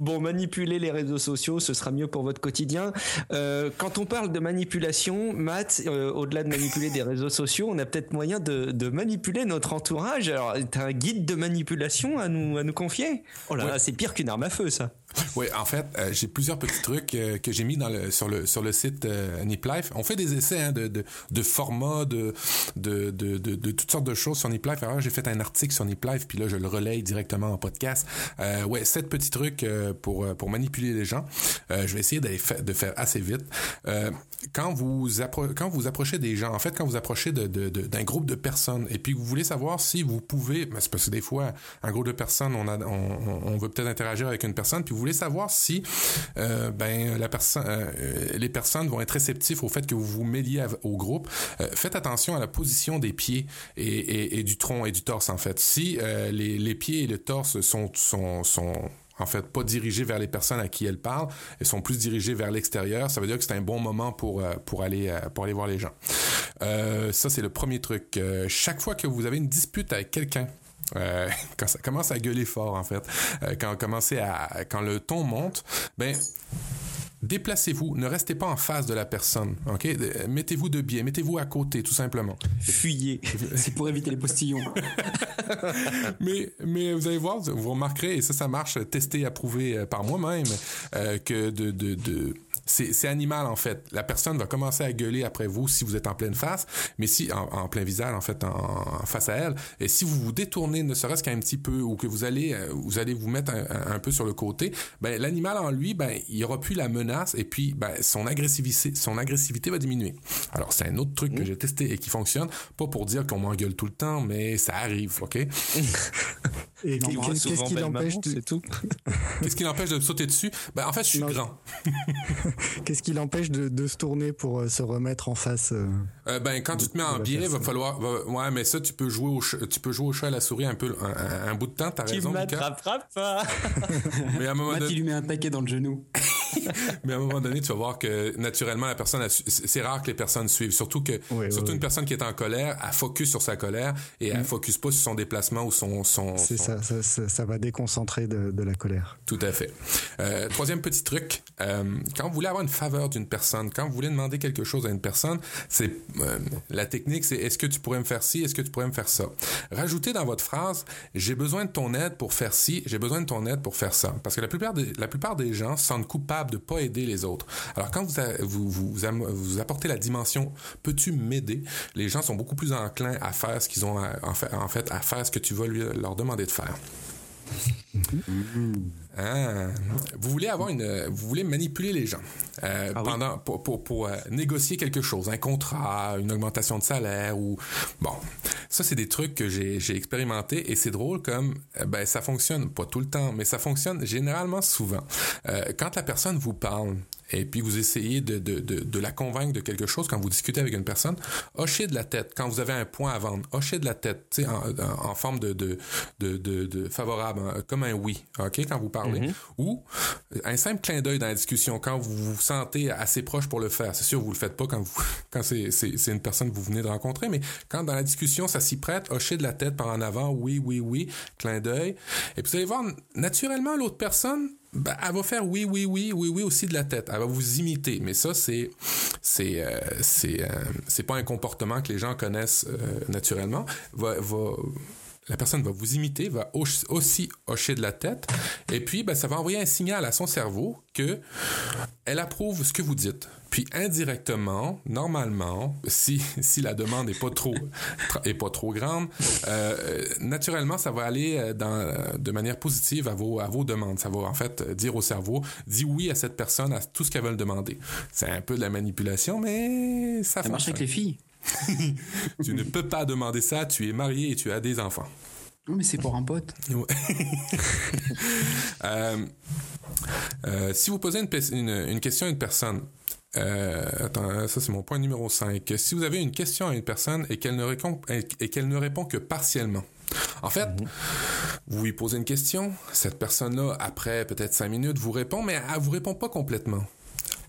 Bon, manipuler les réseaux sociaux, ce sera mieux pour votre quotidien. Euh, quand on parle de manipulation, Matt, euh, au-delà de manipuler des réseaux sociaux, on a peut-être moyen de, de manipuler notre entourage. Alors, t'as un guide de manipulation à nous, à nous confier? Oh là Ouais. là, c'est pire qu'une arme à feu, ça. Oui, en fait, euh, j'ai plusieurs petits trucs euh, que j'ai mis dans le, sur, le, sur le site euh, Nip Life. On fait des essais hein, de, de, de formats, de, de, de, de, toutes sortes de choses sur Nip Life. Alors, j'ai fait un article sur Nip Life, puis là, je le relaye directement en podcast. Euh, ouais, sept petits trucs euh, pour, euh, pour manipuler les gens. Je vais essayer d'aller fa- de faire assez vite. Quand vous quand vous approchez des gens, en fait, quand vous approchez de, de, d'un groupe de personnes et puis vous voulez savoir si vous pouvez, ben, c'est parce que des fois, un groupe de personnes, on, a, on- on veut peut-être interagir avec une personne, puis vous voulez savoir si euh, ben personne, euh, les personnes vont être réceptifs au fait que vous vous mêliez au groupe. Euh, faites attention à la position des pieds et, du tronc et du torse en fait. Si euh, les, pieds et le torse sont sont, en fait, pas dirigés vers les personnes à qui elles parlent, elles sont plus dirigées vers l'extérieur. Ça veut dire que c'est un bon moment pour euh, pour aller euh, pour aller voir les gens. Euh, ça c'est le premier truc. Euh, chaque fois que vous avez une dispute avec quelqu'un, euh, quand ça commence à gueuler fort en fait, euh, quand commencez à quand le ton monte, ben déplacez-vous, ne restez pas en face de la personne, ok? Euh, Mettez-vous de biais, mettez-vous à côté tout simplement. Fuyez. C'est pour éviter les postillons. mais, mais vous allez voir, vous remarquerez, et ça, ça marche, testé, approuvé euh, par moi-même, euh, que de, de, de c'est, animal en fait. La personne va commencer à gueuler après vous si vous êtes en pleine face, mais si en, en plein visage en fait, en, en face à elle. Et si vous vous détournez, ne serait-ce qu'un petit peu, ou que vous allez, vous allez vous mettre un, peu sur le côté, ben l'animal en lui, ben il aura plus la menace et puis ben son agressivité, son agressivité va diminuer. Alors c'est un autre truc que j'ai testé et qui fonctionne, pas pour dire qu'on m'engueule tout le temps, mais ça arrive, ok? Et qu'est-ce qui l'empêche de, c'est tout. Qu'est-ce qui l'empêche de me sauter dessus? Ben, en fait, je suis Non, grand. qu'est-ce qui l'empêche de, de se tourner pour euh, se remettre en face euh, Euh, ben, quand tu te mets en biais, va falloir, va- ouais, mais ça, tu peux jouer au, ch- tu peux jouer au chat à la souris un peu, un, un- un bout de temps, t'as Tu raison, Mika. m'attraperas pas. Mais à un moment Matt, il lui met un taquet dans le genou. mais à un moment donné, tu vas voir que, naturellement, la personne, c'est rare que les personnes suivent. Surtout que, surtout une personne qui est en colère, elle focus sur sa colère et elle focus pas sur son déplacement ou son, son, C'est son- ça, ça, ça, ça va déconcentrer de, de la colère. Tout à fait. Euh, troisième petit truc, euh, quand vous voulez avoir une faveur d'une personne, quand vous voulez demander quelque chose à une personne, c'est euh, la technique, c'est est-ce que tu pourrais me faire ci, est-ce que tu pourrais me faire ça? Rajoutez dans votre phrase, j'ai besoin de ton aide pour faire ci, j'ai besoin de ton aide pour faire ça, parce que la plupart des, la plupart des gens se sentent coupables de pas aider les autres. Alors quand vous vous, vous, apportez la dimension, peux-tu m'aider, les gens sont beaucoup plus enclins à faire ce qu'ils ont en fait, à faire ce que tu vas leur demander de faire. Ah, vous voulez avoir une, vous voulez manipuler les gens euh, Ah oui. pendant pour, pour, pour, euh, négocier quelque chose, un contrat, une augmentation de salaire ou bon, ça c'est des trucs que j'ai j'ai expérimenté et c'est drôle comme euh, ben ça fonctionne pas tout le temps, mais ça fonctionne généralement souvent. Euh, quand la personne vous parle et puis vous essayez de, de, de, de la convaincre de quelque chose quand vous discutez avec une personne, hochez de la tête. Quand vous avez un point à vendre, hochez de la tête, tu sais, en, en, en forme de, de, de, de, de favorable, hein, comme un oui, ok, quand vous parlez. Ou un simple clin d'œil dans la discussion quand vous vous sentez assez proche pour le faire. C'est sûr, vous le faites pas quand vous, quand c'est, c'est, c'est une personne que vous venez de rencontrer, mais quand dans la discussion ça s'y prête, hochez de la tête par en avant, oui, oui, oui, clin d'œil. Et puis vous allez voir, naturellement, l'autre personne, ben, elle va faire oui, oui, oui, oui, oui aussi de la tête. Elle va vous imiter. Mais ça, c'est c'est euh, euh, c'est pas un comportement que les gens connaissent euh, naturellement. Va, va la personne va vous imiter, va aussi hocher de la tête, et puis ben, ça va envoyer un signal à son cerveau que elle approuve ce que vous dites. Puis indirectement, normalement, si, si la demande est pas trop est pas trop grande, euh, naturellement, ça va aller euh, dans, de manière positive à vos, à vos demandes. Ça va en fait euh, dire au cerveau, dis oui à cette personne, à tout ce qu'elle veut le demander. C'est un peu de la manipulation, mais ça, Ça marche avec les filles. tu ne peux pas demander ça, tu es marié et tu as des enfants. Non, mais c'est pour un pote. Euh, euh, si vous posez une, pe- une, une question à une personne, euh, attends, ça c'est mon point numéro 5. Si vous avez une question à une personne et qu'elle ne répond, et qu'elle ne répond que partiellement, en fait, vous lui posez une question, cette personne-là, après peut-être 5 minutes, vous répond, mais elle vous répond pas complètement.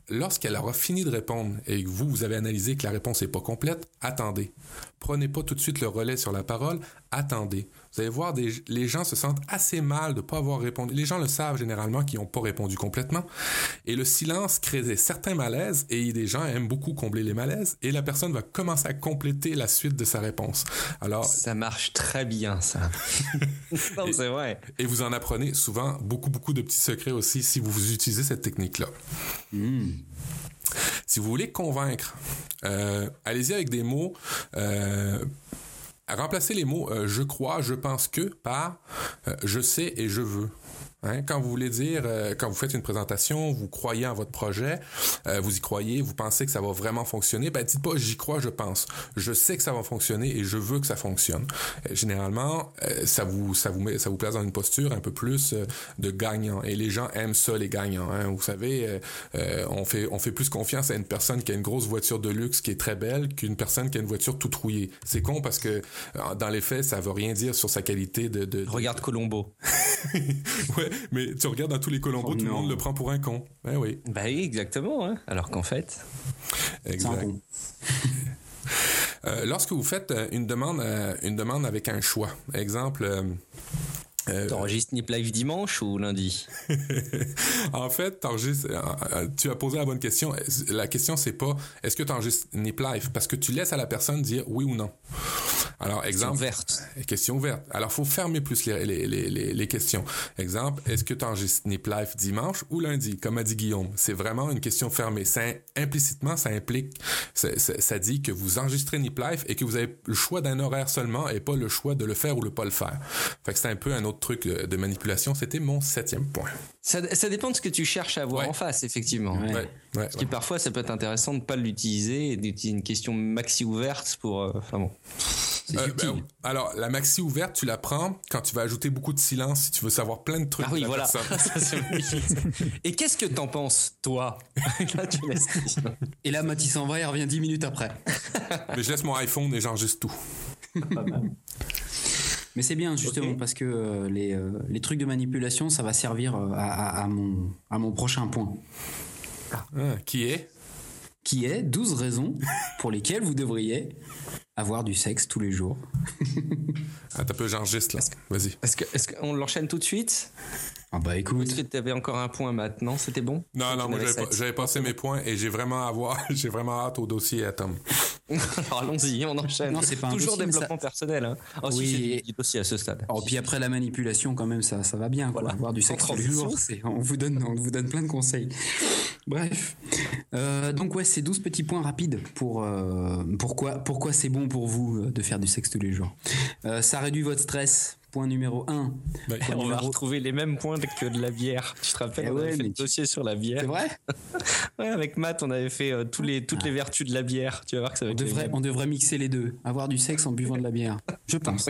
Lorsqu'elle aura fini de répondre et que vous, vous avez analysé que la réponse n'est pas complète, attendez. Prenez pas tout de suite le relais sur la parole, attendez. Vous allez voir, des, les gens se sentent assez mal de ne pas avoir répondu. Les gens le savent généralement qui n'ont pas répondu complètement. Et le silence crée certains malaises et des gens aiment beaucoup combler les malaises et la personne va commencer à compléter la suite de sa réponse. Alors, Ça marche très bien, ça. non, c'est vrai. et vous en apprenez souvent beaucoup, beaucoup de petits secrets aussi si vous utilisez cette technique-là. Si vous voulez convaincre, euh, allez-y avec des mots. Euh, remplacez les mots euh, je crois, je pense que par euh, je sais et je veux. Hein, quand vous voulez dire, euh, quand vous faites une présentation, vous croyez en votre projet, euh, vous y croyez, vous pensez que ça va vraiment fonctionner, ben dites pas j'y crois, je pense. Je sais que ça va fonctionner et je veux que ça fonctionne. Euh, généralement, euh, ça vous ça vous met ça vous place dans une posture un peu plus euh, de gagnant et les gens aiment ça les gagnants. Hein. Vous savez, on fait on fait plus confiance à une personne qui a une grosse voiture de luxe qui est très belle qu'une personne qui a une voiture toute rouillée. C'est con parce que dans les faits, ça veut rien dire sur sa qualité de, de, de- Regarde Colombo. ouais, mais tu regardes dans tous les Colombos, Oh tout le monde le prend pour un con. Ben oui, oui, exactement. hein. Alors qu'en fait, C'est un exact. con. Euh, lorsque vous faites euh, une demande, euh, une demande avec un choix, exemple. euh, t'enregistres Nip Live dimanche ou lundi en fait, t'enregistres- euh, euh, tu as posé la bonne question. La question, c'est pas est-ce que tu enregistres Nip Live? Parce que tu laisses à la personne dire oui ou non. Alors, exemple. verte. Question ouverte. Alors, faut fermer plus les, les, les, questions. Exemple, est-ce que tu enregistres Nip Live dimanche ou lundi, comme a dit Guillaume? C'est vraiment une question fermée. Ça, implicitement, ça implique, ça, ça- ça dit que vous enregistrez Nip Live et que vous avez le choix d'un horaire seulement et pas le choix de le faire ou le pas le faire. Fait que c'est un peu un autre truc de, de manipulation. C'était mon septième point. Ça, ça dépend de ce que tu cherches à avoir Ouais. en face, effectivement. Ouais. Ouais, ouais, Parce que parfois, ça peut être intéressant de ne pas l'utiliser et d'utiliser une question maxi ouverte pour. euh, Enfin bon. C'est Euh, ben, alors, la maxi ouverte, tu la prends quand tu vas ajouter beaucoup de silence si tu veux savoir plein de trucs. Ah oui, voilà. Ça, et qu'est-ce que t'en penses, toi? Là, tu laisses. Et là, Mathis s'en va et revient 10 minutes après. Mais je laisse mon iPhone et j'enregistre tout. Mais c'est bien justement parce que euh, les, euh, les trucs de manipulation, ça va servir euh, à, à- à mon, à mon prochain point, Ah, qui est? Qui est 12 raisons pour lesquelles vous devriez avoir du sexe tous les jours. Ah, t'as peu, j'enregistre là. Vas-y. Est-ce que- est-ce qu'on l'enchaîne tout de suite? Ah bah écoute, Est-ce que tu avais encore un point maintenant? C'était bon? Non, non, moi j'avais passé mes points et j'ai vraiment à voir, j'ai vraiment hâte au dossier à Tom. Alors allons-y, on enchaîne. Non, c'est pas un Toujours dossier, développement personnel. Hein. Oh, si, Oui. c'est du- du dossier à ce stade. Oh, puis après la manipulation, quand même, ça, ça va bien. Quoi. Voilà. Avoir du sexe tous les jours, c'est- on, vous donne, on vous donne plein de conseils. Bref. Euh, donc, ouais, c'est 12 petits points rapides pour euh, pourquoi, pourquoi c'est bon pour vous euh, de faire du sexe tous les jours. Euh, ça réduit votre stress point numéro 1. on va retrouver les mêmes points que de la bière. Tu te rappelles, eh on avait fait le dossier sur la bière. C'est vrai Ouais, avec Matt, on avait fait euh, tous les, toutes les vertus de la bière. Tu vas voir que ça va on devrait, on devrait mixer les deux. Avoir du sexe en buvant de la bière. Je pense.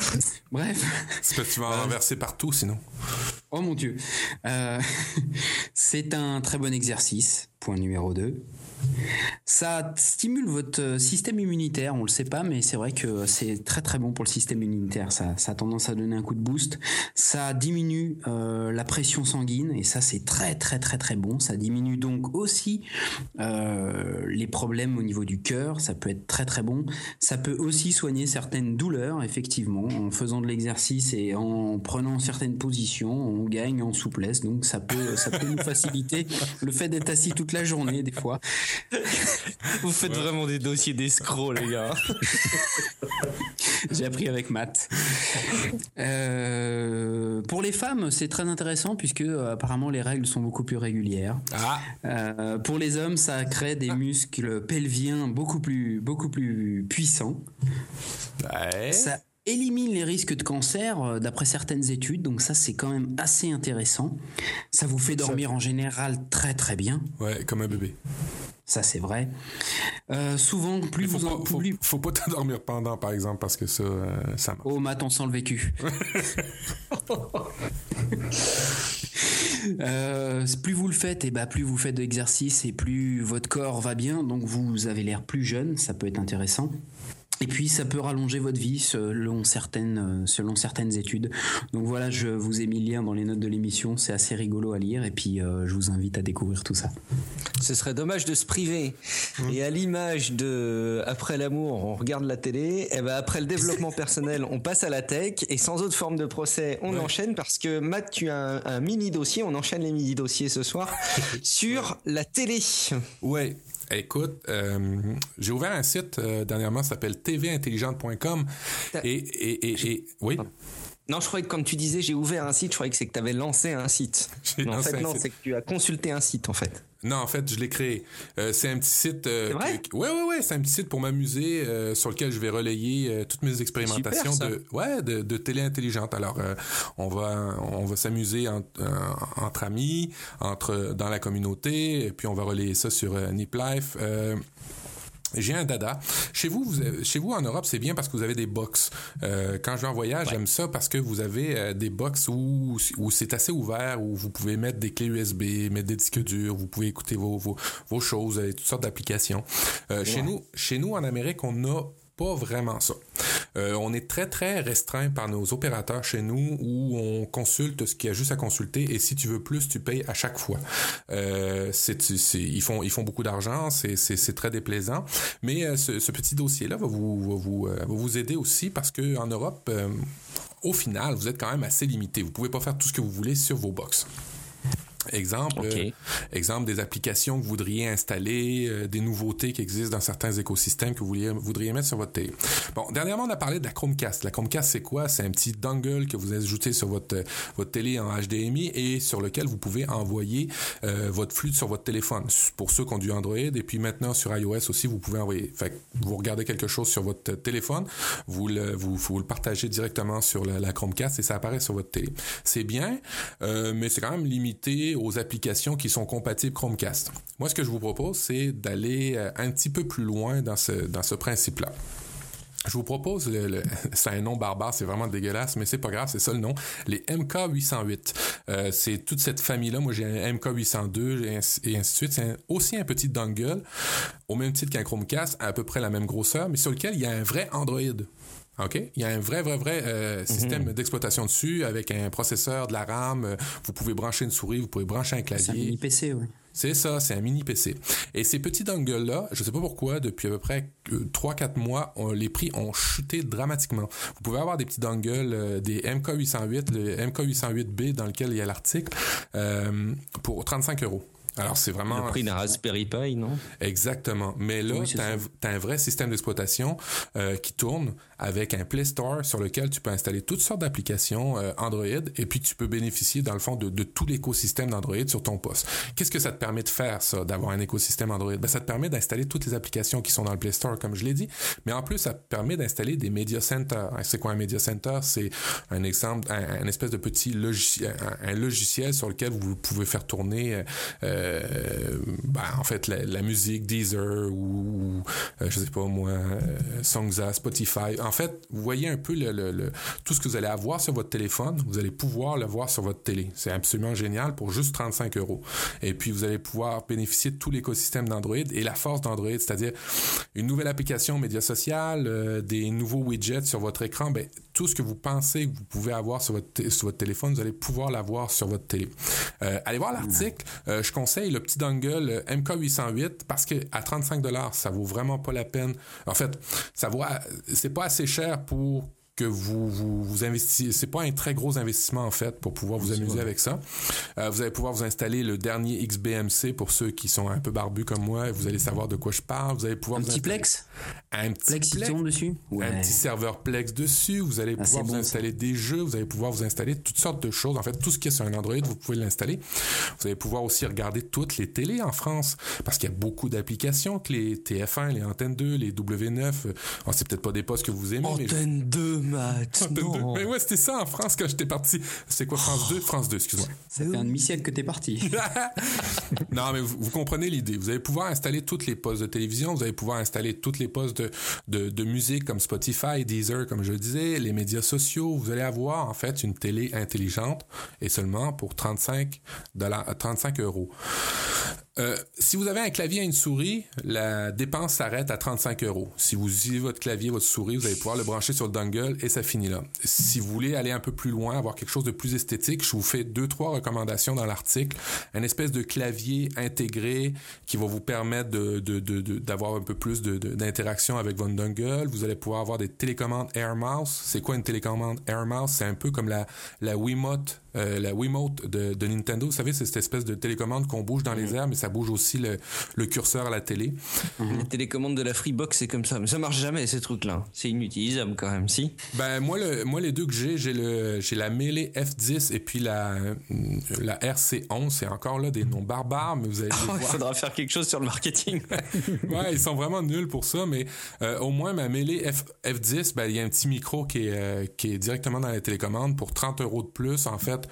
Bref. C'est parce que tu vas en renverser partout sinon. Oh mon dieu. Euh, c'est un très bon exercice. Point numéro 2. Ça stimule votre système immunitaire, on le sait pas, mais c'est vrai que c'est très très bon pour le système immunitaire. Ça, a tendance à donner un coup de boost. Ça diminue euh, la pression sanguine et ça c'est très très très très bon. Ça diminue donc aussi euh, les problèmes au niveau du cœur. Ça peut être très très bon. Ça peut aussi soigner certaines douleurs, effectivement, en faisant de l'exercice et en prenant certaines positions, on gagne en souplesse. Donc ça peut nous faciliter le fait d'être assis toute la journée des fois. Vous faites vraiment des dossiers d'escrocs, les gars. J'ai appris avec Matt. Euh, pour les femmes, c'est très intéressant puisque euh, apparemment les règles sont beaucoup plus régulières. Ah. Euh, pour les hommes, ça crée des muscles pelviens beaucoup plus, beaucoup plus puissants. Ça élimine les risques de cancer d'après certaines études, donc ça c'est quand même assez intéressant. Ça vous fait dormir en général très très bien. Ouais, comme un bébé. Ça, c'est vrai. Euh, souvent, plus vous en... Faut, faut, pas t'endormir pendant, par exemple, parce que ça, euh, ça marche. Oh, Matt, on sent le vécu. Euh, plus vous le faites, et bah plus vous faites d'exercice et plus votre corps va bien, donc vous avez l'air plus jeune, ça peut être intéressant. Et puis ça peut rallonger votre vie selon certaines, euh, selon certaines études. Donc voilà, je vous ai mis le lien dans les notes de l'émission, c'est assez rigolo à lire et puis euh, je vous invite à découvrir tout ça. Ce serait dommage de se priver. Mmh. Et à l'image de après l'amour, on regarde la télé, et ben après le développement personnel, on passe à la tech et sans autre forme de procès, on enchaîne parce que Matt, tu as un, mini dossier, on enchaîne les mini dossiers ce soir sur la télé. Ouais, Écoute, euh, j'ai ouvert un site euh, dernièrement, ça s'appelle tvintelligente.com. Et, et, et, oui? Non, je croyais que quand tu disais j'ai ouvert un site, je croyais que c'est que tu avais lancé un site. Non, en fait, non, c'est que tu as consulté un site, en fait. Non, en fait, je l'ai créé. Euh, c'est un petit site. Euh, vrai? ouais, ouais, ouais. C'est un petit site pour m'amuser euh, sur lequel je vais relayer euh, toutes mes expérimentations de, ouais, de, de, télé intelligente. Alors, euh, on va, on va s'amuser entre amis, entre dans la communauté, et puis on va relayer ça sur Nip Life. J'ai un dada. Chez vous, vous chez vous en Europe, c'est bien parce que vous avez des box. Euh, quand je vais en voyage, j'aime ça parce que vous avez euh, des box où, où c'est assez ouvert, où vous pouvez mettre des clés USB, mettre des disques durs, vous pouvez écouter vos, vos, vos choses, toutes sortes d'applications. Euh, Chez nous, chez nous en Amérique, on a pas vraiment ça. Euh, on est très très restreint par nos opérateurs chez nous où on consulte ce qu'il y a juste à consulter et si tu veux plus, tu payes à chaque fois. Euh, ils font ils font beaucoup d'argent, c'est, c'est, très déplaisant. Mais euh, ce, petit dossier là va vous vous, vous aider aussi parce que en Europe au final, vous êtes quand même assez limité. Vous pouvez pas faire tout ce que vous voulez sur vos box. Exemple, euh, exemple des applications que vous voudriez installer, euh, des nouveautés qui existent dans certains écosystèmes que vous voudriez, voudriez mettre sur votre télé. Bon, dernièrement, on a parlé de la Chromecast. La Chromecast, c'est quoi? C'est un petit dongle que vous ajoutez sur votre, votre télé en HDMI et sur lequel vous pouvez envoyer euh, votre flux sur votre téléphone. Pour ceux qui ont du Android et puis maintenant sur iOS aussi, vous pouvez envoyer. Fait vous regardez quelque chose sur votre téléphone, vous le, vous, vous le partagez directement sur la, la Chromecast et ça apparaît sur votre télé. C'est bien, mais c'est quand même limité aux applications qui sont compatibles Chromecast. Moi, ce que je vous propose, c'est d'aller euh, un petit peu plus loin dans ce, dans ce principe-là. Je vous propose, c'est un nom barbare, c'est vraiment dégueulasse, mais c'est pas grave, c'est ça le nom. Les MK808. Euh, c'est toute cette famille-là. Moi, j'ai un MK802 et ainsi, de suite. C'est aussi un petit dongle, au même titre qu'un Chromecast, à peu près la même grosseur, mais sur lequel il y a un vrai Android. OK? Il y a un vrai, vrai, vrai euh, système mhm. d'exploitation dessus avec un processeur, de la RAM. Euh, vous pouvez brancher une souris, vous pouvez brancher un clavier. C'est un mini PC, oui. C'est ça, c'est un mini PC. Et ces petits dongles-là, je sais pas pourquoi, depuis à peu près 3-4 euh, mois, les prix ont chuté dramatiquement. Vous pouvez avoir des petits dongles, des MK808, le MK808B dans lequel il y a l'article, pour 35 euros. Alors, c'est vraiment. Le prix d'un Raspberry Pi, non? Exactement. Mais là, tu as, un vrai système d'exploitation euh, qui tourne avec un Play Store sur lequel tu peux installer toutes sortes d'applications euh, Android et puis tu peux bénéficier, dans le fond, de, de tout l'écosystème d'Android sur ton poste. Qu'est-ce que ça te permet de faire, ça, d'avoir un écosystème Android? Ben, ça te permet d'installer toutes les applications qui sont dans le Play Store, comme je l'ai dit, mais en plus, ça te permet d'installer des Media Center. C'est quoi un Media Center? C'est un exemple, un, espèce de petit logiciel, un, logiciel sur lequel vous pouvez faire tourner, euh, ben, en fait, la, musique Deezer ou, euh, je sais pas moi, euh, Songza, Spotify. En fait, vous voyez un peu tout ce que vous allez avoir sur votre téléphone, vous allez pouvoir le voir sur votre télé. C'est absolument génial pour juste 35 euros. Et puis, vous allez pouvoir bénéficier de tout l'écosystème d'Android et la force d'Android, c'est-à-dire une nouvelle application média social, des nouveaux widgets sur votre écran. Ben, tout ce que vous pensez que vous pouvez avoir sur votre, sur votre téléphone, vous allez pouvoir l'avoir sur votre télé. Euh, allez voir l'article. Euh, je conseille le petit dongle euh, MK808 parce que à 35 dollars, ça vaut vraiment pas la peine. En fait, ça vaut, c'est pas assez cher pour que vous vous, vous investissez. C'est pas un très gros investissement en fait pour pouvoir vous amuser avec ça. Euh, vous allez pouvoir vous installer le dernier XBMC pour ceux qui sont un peu barbus comme moi. Vous allez savoir de quoi je parle. Vous allez pouvoir un petit Plex, un petit Plex, Plex dessus, un petit serveur Plex dessus. Vous allez ah, pouvoir vous installer des jeux. Vous allez pouvoir vous installer toutes sortes de choses. En fait, tout ce qui est sur un Android, vous pouvez l'installer. Vous allez pouvoir aussi regarder toutes les télés en France parce qu'il y a beaucoup d'applications que les TF1, les Antennes 2, les W9. Oh, c'est peut-être pas des postes que vous aimez. Antenne 2 mais ouais, c'était ça en France quand j'étais parti. C'est quoi France 2 France 2, excuse-moi. Ça fait un demi-siècle que t'es parti. non, mais vous, comprenez l'idée. Vous allez pouvoir installer toutes les postes de télévision, vous allez pouvoir installer toutes les postes de, de, de musique comme Spotify, Deezer, comme je le disais, les médias sociaux. Vous allez avoir en fait une télé intelligente et seulement pour 35 35 euros. Euh, si vous avez un clavier et une souris, la dépense s'arrête à 35 euros. Si vous utilisez votre clavier, votre souris, vous allez pouvoir le brancher sur le dongle et ça finit là. Si vous voulez aller un peu plus loin, avoir quelque chose de plus esthétique, je vous fais deux, trois recommandations dans l'article. Un espèce de clavier intégré qui va vous permettre d'avoir un peu plus d'interaction avec votre dongle. Vous allez pouvoir avoir des télécommandes Air Mouse. C'est quoi une télécommande Air Mouse? C'est un peu comme la, la Wiimote euh, la Wiimote de, de, Nintendo. Vous savez, c'est cette espèce de télécommande qu'on bouge dans les mm. airs, mais ça bouge aussi le, le curseur à la télé. Mm-hmm. La télécommande de la Freebox, c'est comme ça. Mais ça marche jamais, ces trucs-là. C'est inutilisable quand même, si. Ben, moi, le, moi les deux que j'ai, j'ai, le, j'ai la Melee F10 et puis la, la RC11. C'est encore là des noms barbares, mais vous allez oh, Il faudra faire quelque chose sur le marketing. ouais, ils sont vraiment nuls pour ça, mais euh, au moins, ma Melee F, F10, ben, il y a un petit micro qui est, euh, qui est directement dans la télécommande pour 30 euros de plus, en fait.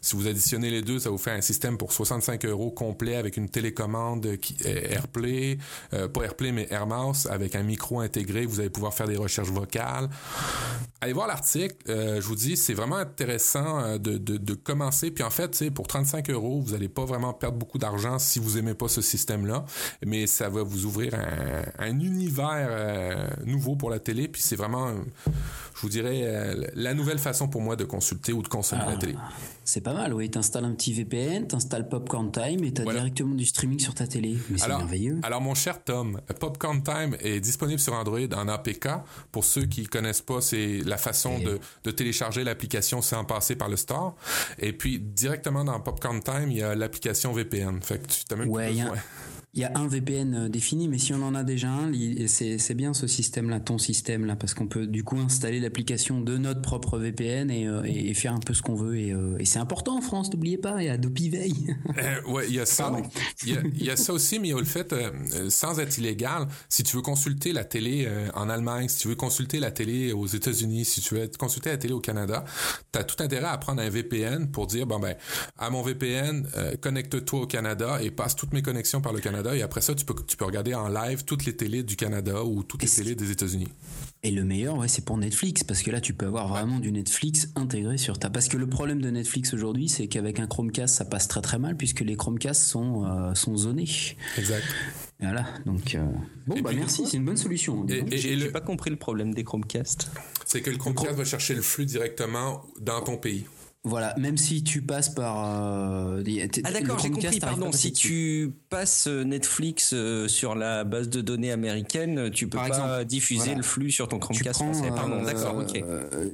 Si vous additionnez les deux, ça vous fait un système pour 65 euros complet avec une télécommande qui est AirPlay, euh, pas AirPlay mais AirMouse avec un micro intégré. Vous allez pouvoir faire des recherches vocales. Allez voir l'article. Euh, je vous dis, c'est vraiment intéressant euh, de, de, de, commencer. Puis en fait, pour 35 euros, vous n'allez pas vraiment perdre beaucoup d'argent si vous aimez pas ce système-là, mais ça va vous ouvrir un, un univers nouveau pour la télé. Puis c'est vraiment je vous dirais, la nouvelle façon pour moi de consulter ou de consommer la ah, télé. C'est pas mal, oui. T'installes un petit VPN, t'installes Popcorn Time et t'as directement du streaming sur ta télé. Mais c'est merveilleux. Alors, mon cher Tom, Popcorn Time est disponible sur Android en APK. Pour ceux qui connaissent pas, c'est la façon de, de, télécharger l'application sans passer par le store. Et puis, directement dans Popcorn Time, il y a l'application VPN. Fait que tu t'as même ouais, besoin il y a un VPN euh, défini, mais si on en a déjà un, c'est bien ce système-là, ton système-là, parce qu'on peut du coup installer l'application de notre propre VPN euh, et, faire un peu ce qu'on veut. Et, euh, et c'est important en France, n'oubliez pas, il y a Adopi Veille. ouais, il y a ça. Il y, a ça aussi, mais il y a le fait, sans être illégal, si tu veux consulter la télé en Allemagne, si tu veux consulter la télé aux États-Unis, si tu veux consulter la télé au Canada, tu as tout intérêt à prendre un VPN pour dire, bon ben, à mon VPN, connecte-toi au Canada et passe toutes mes connexions par le Canada et après ça, tu peux, tu peux regarder en live toutes les télés du Canada ou toutes les télés des États-Unis. Et le meilleur, ouais, c'est pour Netflix, parce que là, tu peux avoir vraiment du Netflix intégré sur ta. Parce que le problème de Netflix aujourd'hui, c'est qu'avec un Chromecast, ça passe très très mal, puisque les Chromecasts sont, euh, sont zonés. Exact. Voilà, donc euh, bon, bah merci, c'est une bonne solution. Et, j'ai pas compris le problème des Chromecasts. C'est que le Chromecast va chercher le flux directement dans ton pays. Voilà, même si tu passes par. Euh, ah d'accord, j'ai compris. Pardon, si tu passes euh, Netflix euh, sur la base de données américaine, tu peux pas diffuser le flux sur ton Chromecast français. Pardon, d'accord, ok.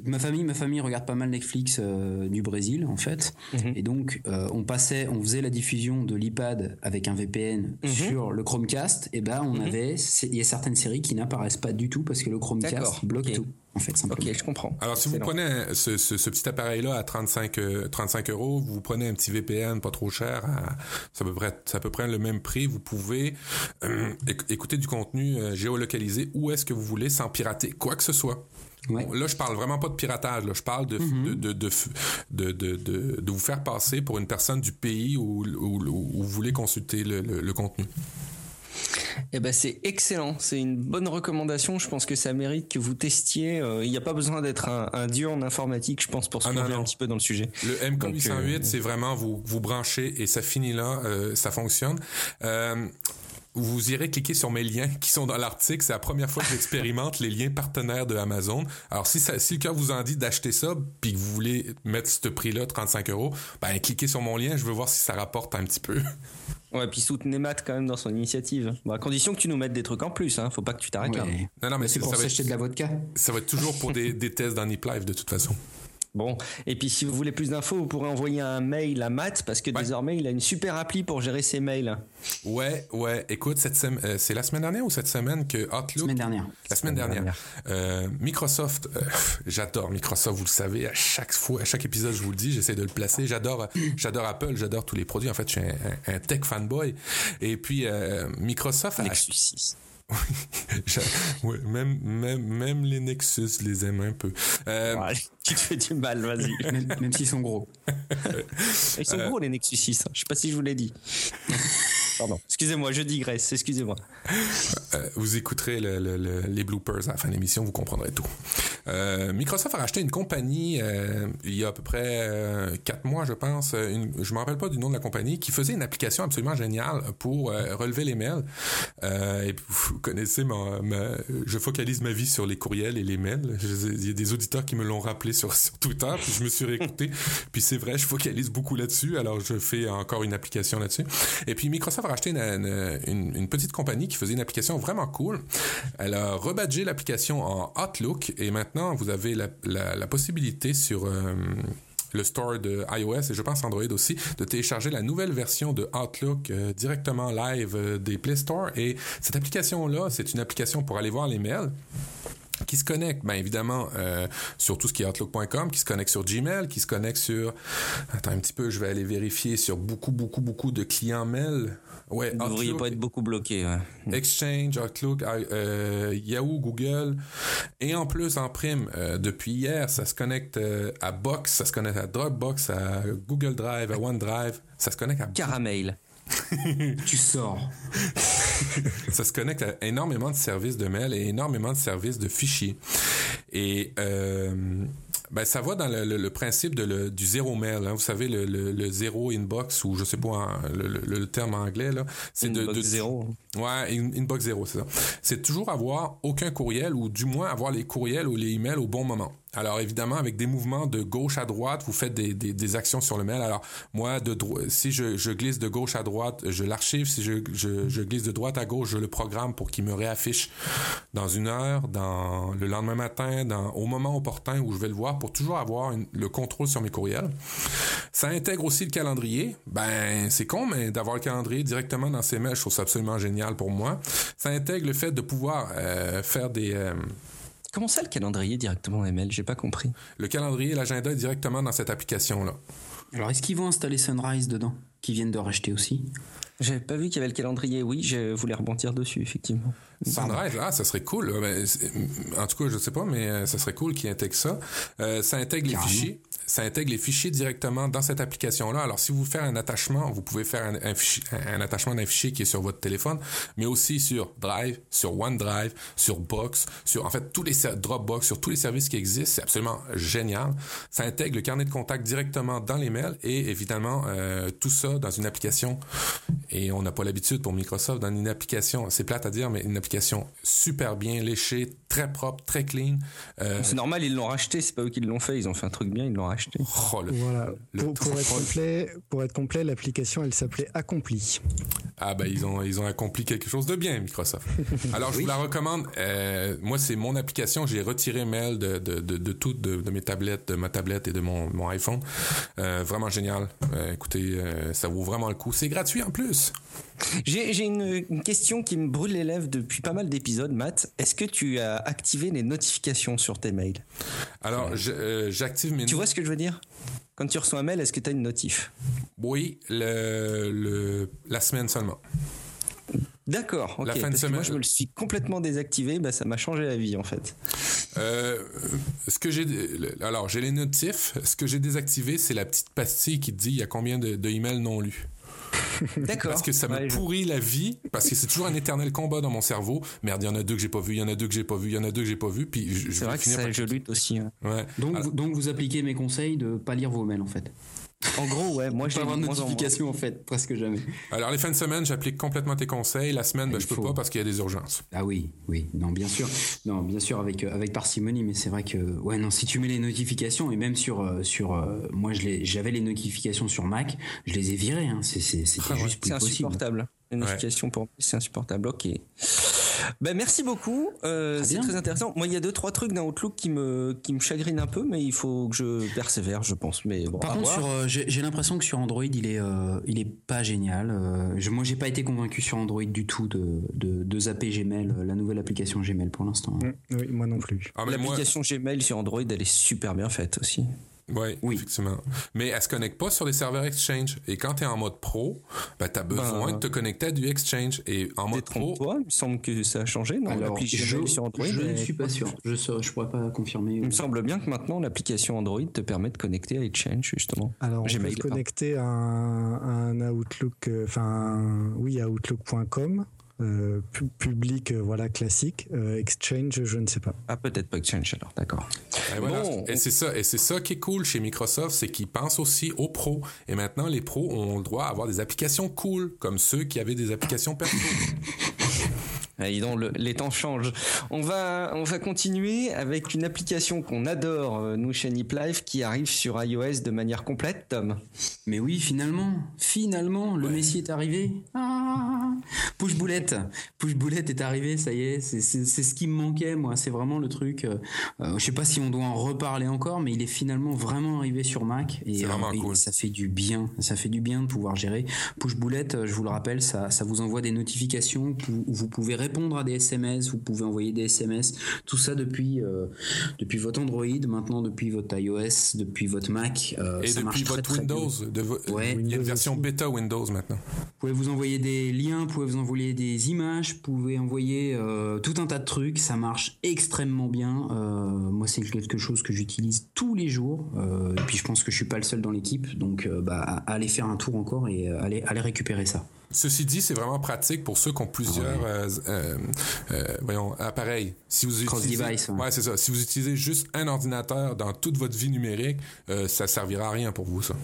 ma famille, ma famille regarde pas mal Netflix du Brésil en fait, mhm. et donc on passait, on faisait la diffusion de l'iPad avec un VPN mhm. sur le Chromecast. Et ben on mhm. avait, il y a certaines séries qui n'apparaissent pas du tout parce que le Chromecast bloque tout en fait. Ok, je comprends. Alors, si vous prenez ce, ce, petit appareil-là à 35, 35 euh, euros, vous prenez un petit VPN pas trop cher, ça, peut près, ça peut prendre le même prix, vous pouvez euh, écouter du contenu euh, géolocalisé où est-ce que vous voulez sans pirater quoi que ce soit. là, je parle vraiment pas de piratage. Là. Je parle de, mm-hmm. de, de, de, de, vous faire passer pour une personne du pays où, où, vous voulez consulter le, le contenu. Eh ben c'est excellent, c'est une bonne recommandation. Je pense que ça mérite que vous testiez. Euh, il n'y a pas besoin d'être un, dieu en informatique, je pense, pour se ah un petit peu dans le sujet. Le MK808, euh, c'est vraiment vous vous branchez et ça finit là, euh, ça fonctionne vous irez cliquer sur mes liens qui sont dans l'article. C'est la première fois que j'expérimente les liens partenaires de Amazon. Alors, si, ça, si le cœur vous en dit d'acheter ça, puis que vous voulez mettre ce prix-là, 35 euros, ben, cliquez sur mon lien. Je veux voir si ça rapporte un petit peu. Ouais, puis soutenez Matt quand même dans son initiative. Bon, à condition que tu nous mettes des trucs en plus, hein. Faut pas que tu t'arrêtes là. Non, non, mais c'est pour s'acheter de la vodka. Ça va être toujours pour des, des tests dans Nip Live de toute façon. Bon, et puis si vous voulez plus d'infos, vous pourrez envoyer un mail à Matt parce que désormais il a une super appli pour gérer ses mails. Ouais, ouais. Écoute, cette semaine, euh, c'est la semaine dernière ou cette semaine que Outlook. La semaine dernière. La semaine dernière. Euh, Microsoft, euh, j'adore Microsoft, vous le savez. À chaque fois, à chaque épisode, je vous le dis, j'essaie de le placer. J'adore, j'adore Apple, j'adore tous les produits. En fait, je suis un, tech fanboy. Et puis Microsoft. Nexus 6. Oui, même, même, même les Nexus les aiment un peu. Euh... tu te fais du mal, vas-y. même, s'ils sont gros. Ils sont gros, les Nexus 6. Hein. Je sais pas si je vous l'ai dit. Pardon. Excusez-moi, je digresse. Excusez-moi. Euh, vous écouterez les bloopers à la fin de l'émission, vous comprendrez tout. Euh, Microsoft a racheté une compagnie euh, il y a à peu près quatre mois, je pense. Une, je me rappelle pas du nom de la compagnie qui faisait une application absolument géniale pour relever les mails. et connaissez ma, je focalise ma vie sur les courriels et les mails. Il y a des auditeurs qui me l'ont rappelé sur, sur Twitter, puis je me suis réécouté. puis c'est vrai, je focalise beaucoup là-dessus. Alors je fais encore une application là-dessus. Et puis Microsoft racheté une, une, petite compagnie qui faisait une application vraiment cool. Elle a rebadgé l'application en Outlook et maintenant vous avez la, la, possibilité sur euh, le store de iOS et je pense Android aussi, de télécharger la nouvelle version de Outlook euh, directement live euh, des Play Store. Et cette application-là, c'est une application pour aller voir les mails qui se connecte, bien évidemment, euh, sur tout ce qui est Outlook.com, qui se connecte sur Gmail, qui se connecte sur... Attends un petit peu, je vais aller vérifier sur beaucoup, beaucoup, beaucoup de clients mail. Ouais, Vous ne devriez pas être beaucoup bloqué. Ouais. Exchange, Outlook, euh, Yahoo, Google. Et en plus, en prime, euh, depuis hier, ça se connecte à Box, ça se connecte à Dropbox, à Google Drive, à OneDrive. Ça se connecte à... Caramel. tu sors. ça se connecte à énormément de services de mail et énormément de services de fichiers. Et euh, ben, ça va dans le, principe de le, du zéro mail. Hein. Vous savez, le, le, zéro inbox, ou je sais pas le, terme anglais, là. C'est de, de, zéro. Ouais, inbox zéro, c'est ça. C'est toujours avoir aucun courriel, ou du moins avoir les courriels ou les emails au bon moment. Alors évidemment, avec des mouvements de gauche à droite, vous faites des, des, actions sur le mail. Alors moi, de si je, glisse de gauche à droite, je l'archive. Si je, glisse de droite à gauche, je le programme pour qu'il me réaffiche dans une heure, dans le lendemain matin, dans, au moment opportun où je vais le voir, pour toujours avoir le contrôle sur mes courriels. Ça intègre aussi le calendrier. Ben c'est con, mais d'avoir le calendrier directement dans ses mails, je trouve ça absolument génial pour moi. Ça intègre le fait de pouvoir euh, faire des euh, Comment ça le calendrier directement dans ML J'ai pas compris. Le calendrier et l'agenda directement dans cette application-là. Alors est-ce qu'ils vont installer Sunrise dedans Qui viennent de racheter aussi? J'avais pas vu qu'il y avait le calendrier. Oui, je voulais rebondir dessus, effectivement. Sunrise, ah, ça serait cool. En tout cas, je sais pas, mais euh, ça serait cool qu'ils intègrent ça. Euh, ça intègre les fichiers ça intègre les fichiers directement dans cette application-là. Alors, si vous faites un attachement, vous pouvez faire un, attachement d'un fichier qui est sur votre téléphone, mais aussi sur Drive, sur OneDrive, sur Box, sur en fait tous les Dropbox, sur tous les services qui existent. C'est absolument génial. Ça intègre le carnet de contact directement dans les mails et évidemment euh, tout ça dans une application, et on n'a pas l'habitude pour Microsoft, dans une application, c'est plate à dire, mais une application super bien léchée, très propre, très clean. Euh, c'est normal, ils l'ont racheté, c'est pas eux qui l'ont fait, ils ont fait un truc bien, ils l'ont racheté. Oh, voilà. pour, être complet, pour être complet, l'application, elle s'appelait Accompli. Ah ben ils ont ils ont accompli quelque chose de bien, Microsoft. Alors je vous la recommande. Euh, moi c'est mon application, j'ai retiré mail de de, de, de toutes de, mes tablettes, de ma tablette et de mon, mon iPhone. Euh, vraiment génial. Euh, écoutez, euh, ça vaut vraiment le coup. C'est gratuit en plus. J'ai une, une, question qui me brûle les lèvres depuis pas mal d'épisodes, Matt. Est-ce que tu as activé les notifications sur tes mails Alors, j'active mes... Tu vois ce que je veux dire? Quand tu reçois un mail, est-ce que tu as une notif? Oui, le, le, la semaine seulement. D'accord. ok. La fin de semaine. moi, je me le suis complètement désactivé. Bah, ça m'a changé la vie en fait. Euh, ce que j'ai, alors j'ai les notifs. Ce que j'ai désactivé, c'est la petite pastille qui te dit il y a combien de, de emails non lus. D'accord. Parce que ça me pourrit la vie, parce que c'est toujours un éternel combat dans mon cerveau. Merde, il y en a deux que j'ai pas vu, il y en a deux que j'ai pas vu, il y en a deux que j'ai pas vu, puis je, C'est vrai que ça, je lutte aussi. Hein. Ouais. Donc, donc vous appliquez mes conseils de pas lire vos mails en fait. En gros, ouais, moi j'ai pas de notification en, fait, presque jamais. Alors les fins de semaine, j'applique complètement tes conseils. La semaine, ben, je peux pas parce qu'il y a des urgences. Ah oui, oui, non, bien sûr, non, bien sûr avec euh, avec parcimonie, mais c'est vrai que ouais, non, si tu mets les notifications et même sur euh, sur euh, moi je j'avais les notifications sur Mac, je les ai virées. Hein, c'est c'est ah juste plus possible. insupportable. Les notifications pour c'est insupportable. Ok. Ben, merci beaucoup. Euh, c'est très intéressant. Moi, il y a deux trois trucs dans Outlook qui me qui me chagrinent un peu, mais il faut que je persévère, je pense. Mais bon, Par contre, euh, j'ai l'impression que sur Android, il est euh, il est pas génial. Je, moi, j'ai pas été convaincu sur Android du tout de de, de zapper Gmail, la nouvelle application Gmail pour l'instant. Mm, oui, moi non plus. Ah, L'application Gmail sur Android, elle est super bien faite aussi. Ouais, oui, effectivement. Mais elle se connecte pas sur les serveurs Exchange. Et quand tu es en mode pro, ben, tu as besoin ben, de te connecter à du Exchange. Et en mode pro. Toi, il me semble que ça a changé, non? Alors, je, sur Android, je ne suis pas sûr. Je ne je pourrais pas confirmer. Il me semble bien que maintenant, l'application Android te permet de connecter à Exchange, justement. Alors, on peut se connecter à un, un Outlook, euh, enfin, oui, à Outlook.com. Euh, public, euh, voilà, classique. Euh, exchange, je ne sais pas. Ah, peut-être pas Exchange alors, d'accord. Et, c'est ça, et c'est ça qui est cool chez Microsoft, c'est qu'ils pensent aussi aux pros. Et maintenant, les pros ont le droit d'avoir des applications cool, comme ceux qui avaient des applications perso. donc, les temps changent. On va, on va continuer avec une application qu'on adore, nous, chez Nip Life, qui arrive sur iOS de manière complète, Tom. Mais oui, finalement, finalement, le Messi est arrivé. Ah, push boulette, push boulette est arrivé, ça y est, c'est ce qui me manquait, moi. C'est vraiment le truc. Euh, euh, je sais pas si on doit en reparler encore, mais il est finalement vraiment arrivé sur Mac et, euh, ça fait du bien. Ça fait du bien de pouvoir gérer. Push boulette, je vous le rappelle, ça, ça vous envoie des notifications où vous pouvez répondre à des SMS, vous pouvez envoyer des SMS, tout ça depuis depuis votre Android, maintenant depuis votre iOS, depuis votre Mac. et depuis votre Windows, de il y a une version bêta Windows maintenant. Vous pouvez vous envoyer des liens, vous pouvez vous envoyer des images, vous pouvez envoyer euh, tout un tas de trucs, ça marche extrêmement bien. Euh, moi, c'est quelque chose que j'utilise tous les jours. Euh, et puis, je pense que je suis pas le seul dans l'équipe, donc bah, allez faire un tour encore et allez, allez récupérer ça. Ceci dit, c'est vraiment pratique pour ceux qui ont plusieurs voyons, appareils. Si vous utilisez, ouais, c'est ça. Si vous utilisez juste un ordinateur dans toute votre vie numérique, ça servira à rien pour vous, ça.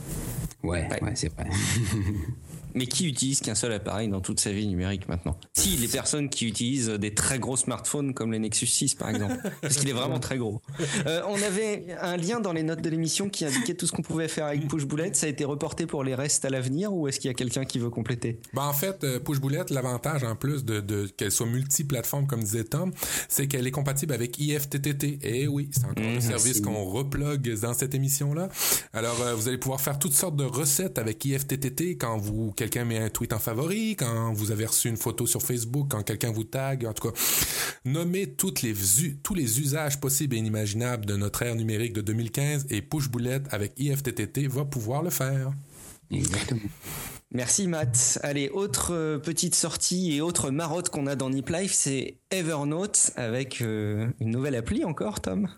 Ouais, ouais, c'est vrai. Mais qui utilise qu'un seul appareil dans toute sa vie numérique maintenant? Si, les personnes qui utilisent des très gros smartphones comme le Nexus 6 par exemple, parce qu'il est vraiment très gros. Euh, on avait un lien dans les notes de l'émission qui indiquait tout ce qu'on pouvait faire avec Push Boulette. Ça a été reporté pour les restes à l'avenir ou est-ce qu'il y a quelqu'un qui veut compléter? Ben, En fait, euh, Push Boulette, l'avantage en plus de, de qu'elle soit multiplateforme comme disait Tom, c'est qu'elle est compatible avec IFTTT. Et eh oui, c'est encore un mmh, service qu'on replogue dans cette émission-là. Alors, euh, vous allez pouvoir faire toutes sortes de recettes avec IFTTT quand vous quelqu'un met un tweet en favori, quand vous avez reçu une photo sur Facebook, quand quelqu'un vous tag, en tout cas, nommez toutes les, tous les usages possibles et inimaginables de notre ère numérique de 2015 et Push Boulette avec IFTTT va pouvoir le faire. Exactement. Merci Matt. Allez, autre euh, petite sortie et autre marotte qu'on a dans Nip Life, c'est Evernote avec euh, une nouvelle appli encore, Tom?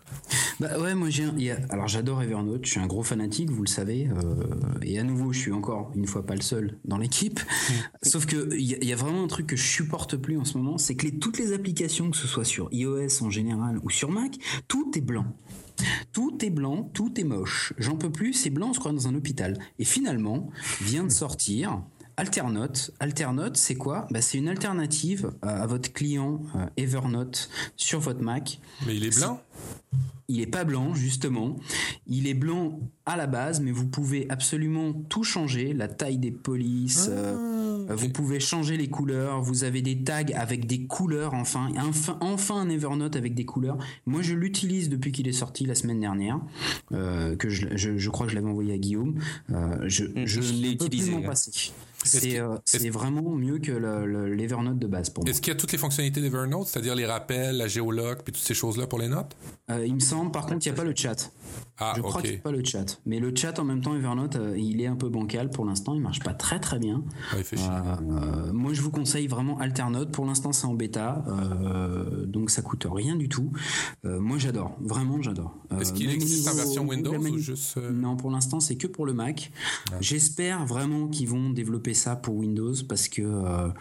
Bah ouais, moi j'ai alors j'adore Evernote, je suis un gros fanatique, vous le savez, euh, et à nouveau je suis encore une fois pas le seul dans l'équipe. Sauf que il y, a vraiment un truc que je supporte plus en ce moment, c'est que les, toutes les applications, que ce soit sur iOS en général ou sur Mac, tout est blanc Tout est blanc, tout est moche. J'en peux plus, c'est blanc, on se croit dans un hôpital. Et finalement, vient de sortir Alternote. Alternote, c'est quoi? Bah, C'est une alternative à votre client euh, Evernote sur votre Mac. Mais il est blanc? Il est pas blanc justement. Il est blanc à la base, mais vous pouvez absolument tout changer. La taille des polices, euh, ah, vous pouvez changer les couleurs. Vous avez des tags avec des couleurs. Enfin, enfin, enfin un Evernote avec des couleurs. Moi, je l'utilise depuis qu'il est sorti la semaine dernière. Euh, que je, je, crois que je l'avais envoyé à Guillaume. Euh, je, mm, je, l'ai utilisé. passer. C'est vraiment mieux que l'Evernote de base pour moi. Est-ce qu'il y a toutes les fonctionnalités d'Evernote, c'est-à-dire les rappels, la géologue, puis toutes ces choses-là pour les notes? Il me semble par contre, il n'y a pas le chat. Ah, je crois qu'il n'y a pas le chat. Mais le chat, en même temps, Evernote, euh, il est un peu bancal pour l'instant. Il marche pas très très bien. il fait euh, moi, je vous conseille vraiment Alternote. Pour l'instant, c'est en bêta. Euh, donc, ça coûte rien du tout. moi, j'adore. Vraiment, j'adore. Est-ce qu'il existe en version Windows ou juste... Non, pour l'instant, c'est que pour le Mac. Ah. J'espère vraiment qu'ils vont développer ça pour Windows parce que...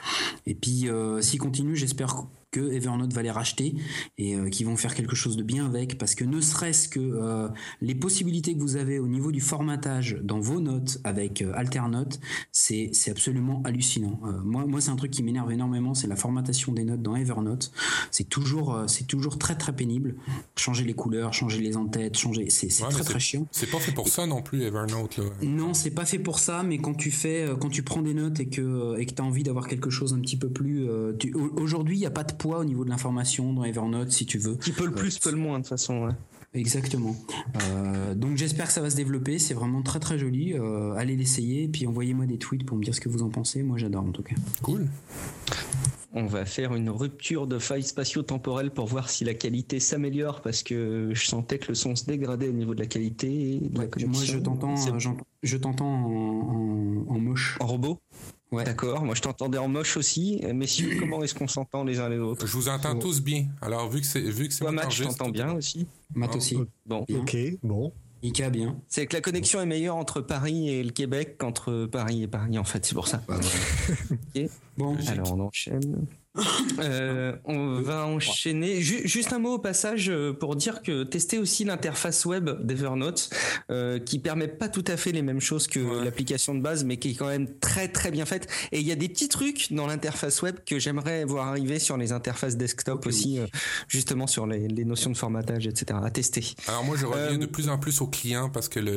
et puis, s'ils continuent, j'espère que Evernote va les racheter et euh, qui vont faire quelque chose de bien avec parce que ne serait-ce que euh, les possibilités que vous avez au niveau du formatage dans vos notes avec euh, Alternote, c'est c'est absolument hallucinant. moi moi c'est un truc qui m'énerve énormément, c'est la formatation des notes dans Evernote. C'est toujours c'est toujours très très pénible. Changer les couleurs, changer les entêtes, changer c'est très très chiant. C'est pas fait pour ça non plus Evernote là. Non, c'est pas fait pour ça mais quand tu fais quand tu prends des notes et que et que tu as envie d'avoir quelque chose un petit peu plus aujourd'hui, il y a pas de poids au niveau de l'information dans Evernote si tu veux. Qui peut le plus, peut le moins de toute façon. Exactement. Euh, donc j'espère que ça va se développer. C'est vraiment très très joli. Euh, allez l'essayer et puis envoyez-moi des tweets pour me dire ce que vous en pensez. Moi j'adore en tout cas. Cool. On va faire une rupture de faille spatio-temporelle pour voir si la qualité s'améliore parce que je sentais que le son se dégradait au niveau de la qualité. De la moi je t'entends, je t'entends en moche. En robot? Ouais. D'accord, moi je t'entendais en moche aussi. Messieurs, comment est-ce qu'on s'entend les uns les autres Je vous entends tous bien. Alors vu que c'est vu que c'est Matt, je t'entends bien aussi. Matt aussi. Bon. Ok, bon. Ika bien. C'est que la connexion est meilleure entre Paris et le Québec qu'entre Paris et Paris en fait, c'est pour ça. Bon, alors on enchaîne. Euh, on va enchaîner. juste un mot au passage euh, pour dire que tester aussi l'interface web d'Evernote, euh, qui permet pas tout à fait les mêmes choses que l'application de base, mais qui est quand même très très bien faite. Et il y a des petits trucs dans l'interface web que j'aimerais voir arriver sur les interfaces desktop aussi, justement sur les, notions de formatage, etc. à tester. Alors moi, je reviens de plus en plus aux clients parce que le,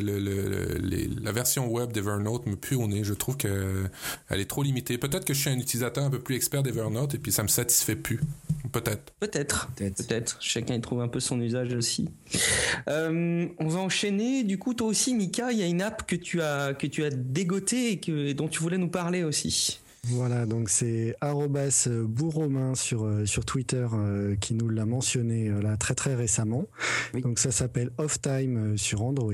la version web d'Evernote me pue au nez. Je trouve qu'elle est trop limitée. Peut-être que je suis un utilisateur un peu plus expert d'Evernote puis ça me satisfait plus. Peut-être. Peut-être. Peut-être. Chacun y trouve un peu son usage aussi. Euh, on va enchaîner. Du coup, toi aussi, Mika, il y a une app que tu as que tu as dégotée et que dont tu voulais nous parler aussi. Voilà, donc c'est bourromain sur euh, sur Twitter euh, qui nous l'a mentionné là très très récemment. Donc ça s'appelle Off Time sur Android.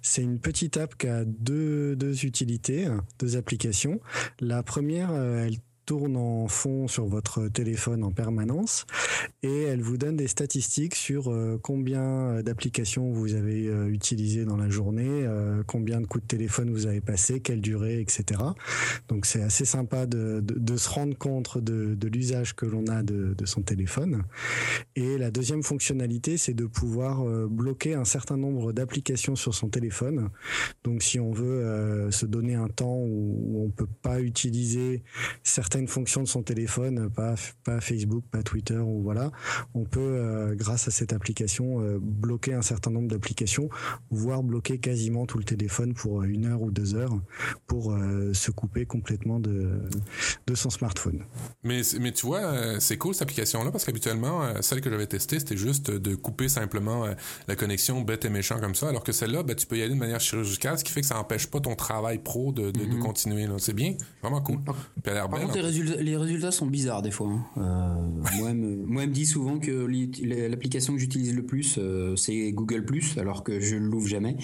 C'est une petite app qui a deux deux utilités, deux applications. La première, elle tourne en fond sur votre téléphone en permanence et elle vous donne des statistiques sur euh, combien d'applications vous avez euh, utilisées dans la journée, euh, combien de coups de téléphone vous avez passé, quelle durée, etc. Donc c'est assez sympa de, de, se rendre compte de, de l'usage que l'on a de, son téléphone. Et la deuxième fonctionnalité, c'est de pouvoir bloquer un certain nombre d'applications sur son téléphone. Donc si on veut se donner un temps où on peut pas utiliser certaines certaines fonctions de son téléphone, pas, pas Facebook, pas Twitter, ou voilà, on peut, euh, grâce à cette application, euh, bloquer un certain nombre d'applications, voire bloquer quasiment tout le téléphone pour une heure ou deux heures, pour euh, se couper complètement de, de son smartphone. Mais, mais tu vois, c'est cool cette application-là, parce qu'habituellement, celle que j'avais testée, c'était juste de couper simplement la connexion bête et méchant comme ça, alors que celle-là, ben, tu peux y aller de manière chirurgicale, ce qui fait que ça n'empêche pas ton travail pro de, de, de mm-hmm. continuer. C'est bien, vraiment cool. Puis elle a l'air belle les résultats, sont bizarres des fois. Hein. Euh, moi, me, moi, me dit souvent que l'application que j'utilise le plus, euh, c'est Google Plus, alors que je ne l'ouvre jamais.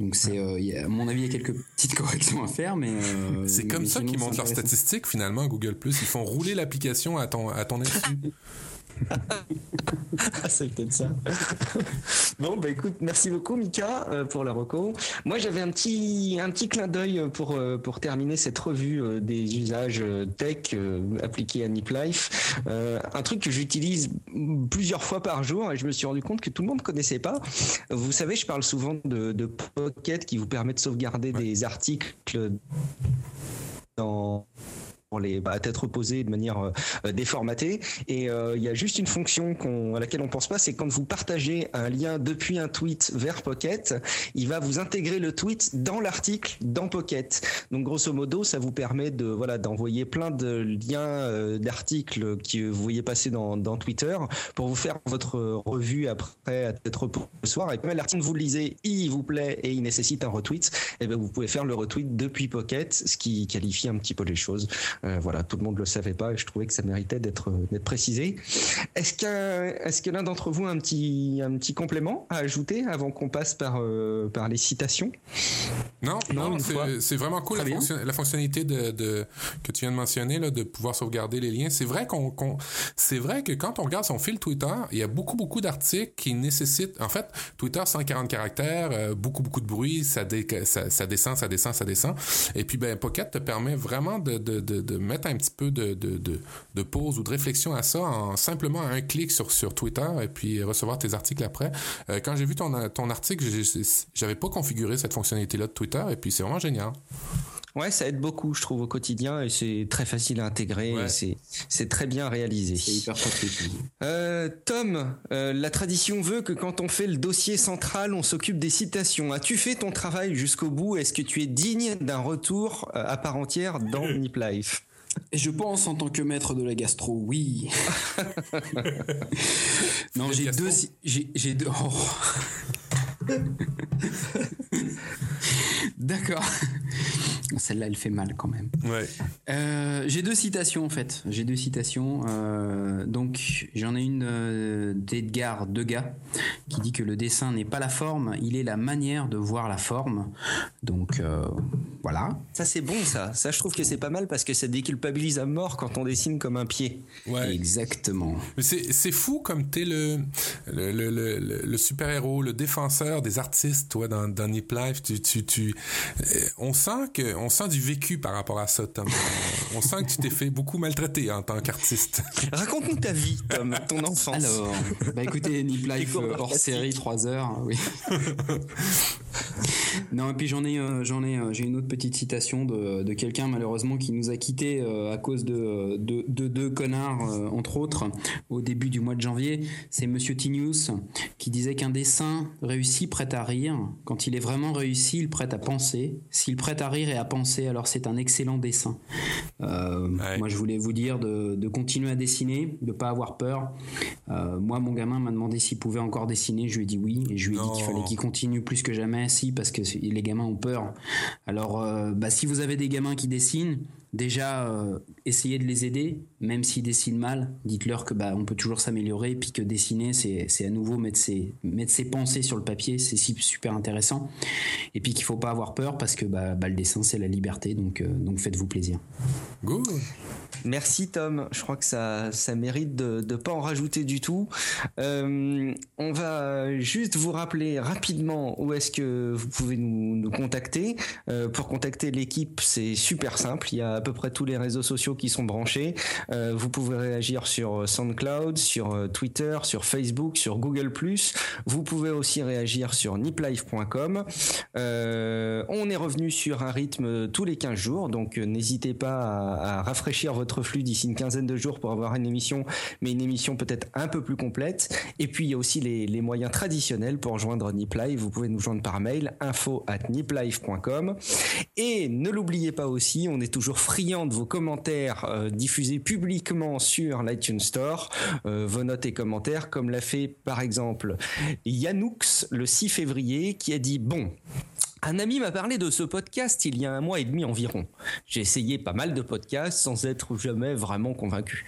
Donc, c'est, euh, à mon avis, il y a quelques petites corrections à faire, mais. c'est comme ça qu'ils montrent leurs statistiques finalement, Google Plus. Ils font rouler l'application à ton, à ton insu. C'est peut-être ça. bon, bah écoute, merci beaucoup Mika euh, pour la reco. Moi, j'avais un petit un petit clin d'œil pour euh, pour terminer cette revue euh, des usages tech appliqués à Nip Life. un truc que j'utilise plusieurs fois par jour et je me suis rendu compte que tout le monde connaissait pas. Vous savez, je parle souvent de, de Pocket qui vous permet de sauvegarder des articles dans pour les bah, tête reposée de manière euh, déformatée. Et euh, il y a juste une fonction à laquelle on pense pas, c'est quand vous partagez un lien depuis un tweet vers Pocket, il va vous intégrer le tweet dans l'article dans Pocket. Donc grosso modo, ça vous permet de voilà d'envoyer plein de liens euh, d'articles que vous voyez passer dans, dans Twitter pour vous faire votre revue après à tête reposée le soir. Et quand l'article vous le lisez, il vous plaît et il nécessite un retweet, et eh ben vous pouvez faire le retweet depuis Pocket, ce qui qualifie un petit peu les choses. Euh, voilà, tout le monde le savait pas et je trouvais que ça méritait d'être d'être précisé. Est-ce que est-ce que l'un d'entre vous a un petit un petit complément à ajouter avant qu'on passe par euh, par les citations? Non, non, c'est vraiment cool la, fonctionnalité de, de, que tu viens de mentionner là, de pouvoir sauvegarder les liens. C'est vrai qu'on c'est vrai que quand on regarde son fil Twitter, il y a beaucoup beaucoup d'articles qui nécessitent en fait Twitter 140 caractères, euh, beaucoup beaucoup de bruit, ça, ça, ça descend, ça descend, ça descend. Et puis ben Pocket te permet vraiment de, de, de de mettre un petit peu de, de, de, pause ou de réflexion à ça en simplement un clic sur, sur Twitter et puis recevoir tes articles après. Euh, quand j'ai vu ton, ton article, j'avais pas configuré cette fonctionnalité-là de Twitter et puis c'est vraiment génial. Ouais, ça aide beaucoup, je trouve, au quotidien et c'est très facile à intégrer. C'est c'est très bien réalisé. C'est hyper pratique. Euh, Tom, euh, la tradition veut que quand on fait le dossier central, on s'occupe des citations. As-tu fait ton travail jusqu'au bout? Est-ce que tu es digne d'un retour euh, à part entière dans Nip Life? Je pense en tant que maître de la gastro, oui. non, j'ai deux, j'ai deux. Oh. D'accord. Celle-là, elle fait mal quand même. Euh, j'ai deux citations en fait. J'ai deux citations. Euh, donc, j'en ai une euh, d'Edgar Degas qui dit que le dessin n'est pas la forme, il est la manière de voir la forme. Donc, voilà. Ça, c'est bon, ça. Ça, je trouve que c'est pas mal parce que ça déculpabilise à mort quand on dessine comme un pied. Ouais. Exactement. C'est fou comme t'es le, le, le, le, super-héros, le défenseur des artistes, toi, dans, dans Nip Life. Tu, tu, tu, on sent que on sent du vécu par rapport à ça, Tom. on sent que tu t'es fait beaucoup maltraiter en tant qu'artiste. Raconte-nous ta vie, Tom, ton enfance. Alors, bah écoutez, Nip Life euh, hors série, 3 heures, oui. non, et puis j'en ai, euh, j'en ai, euh, j'ai une autre petite citation de, de quelqu'un malheureusement qui nous a quittés à cause de deux de, de, connards, entre autres, au début du mois de janvier. C'est Monsieur Tinius qui disait qu'un dessin réussi prête à rire. Quand il est vraiment réussi, il prête à penser. S'il prête à rire et à penser, alors c'est un excellent dessin. Euh, moi, je voulais vous dire de, continuer à dessiner, de pas avoir peur. Euh, moi, mon gamin m'a demandé s'il pouvait encore dessiner. Je lui ai dit oui, et je lui ai dit qu'il fallait qu'il continue plus que jamais. Si, parce que les gamins ont peur. Alors, euh, bah, si vous avez des gamins qui dessinent, déjà euh, essayez de les aider, même s'ils dessinent mal, dites-leur que bah on peut toujours s'améliorer, puis que dessiner c'est à nouveau mettre ses mettre ses pensées sur le papier, c'est super intéressant, et puis qu'il faut pas avoir peur parce que bah, bah le dessin c'est la liberté, donc euh, donc faites-vous plaisir. Good. Merci Tom, je crois que ça ça mérite de ne pas en rajouter du tout. Euh, on va juste vous rappeler rapidement où est-ce que vous pouvez nous, nous contacter. pour contacter l'équipe, c'est super simple. Il y a à peu près tous les réseaux sociaux qui sont branchés. Euh, vous pouvez réagir sur euh, SoundCloud, sur euh, Twitter, sur Facebook, sur Google+. Vous pouvez aussi réagir sur niplife.com. on est revenu sur un rythme tous les 15 jours, donc n'hésitez pas à, rafraîchir votre flux d'ici une quinzaine de jours pour avoir une émission, mais une émission peut-être un peu plus complète. Et puis il y a aussi les, moyens traditionnels pour joindre Niplife. Vous pouvez nous joindre par mail info at niplife.com. Et ne l'oubliez pas aussi, on est toujours friand de vos commentaires euh, diffusés publiquement sur l'iTunes Store, euh, vos notes et commentaires, comme l'a fait par exemple Yanoux le 6 février, qui a dit bon. Un ami m'a parlé de ce podcast il y a un mois et demi environ. J'ai essayé pas mal de podcasts sans être jamais vraiment convaincu.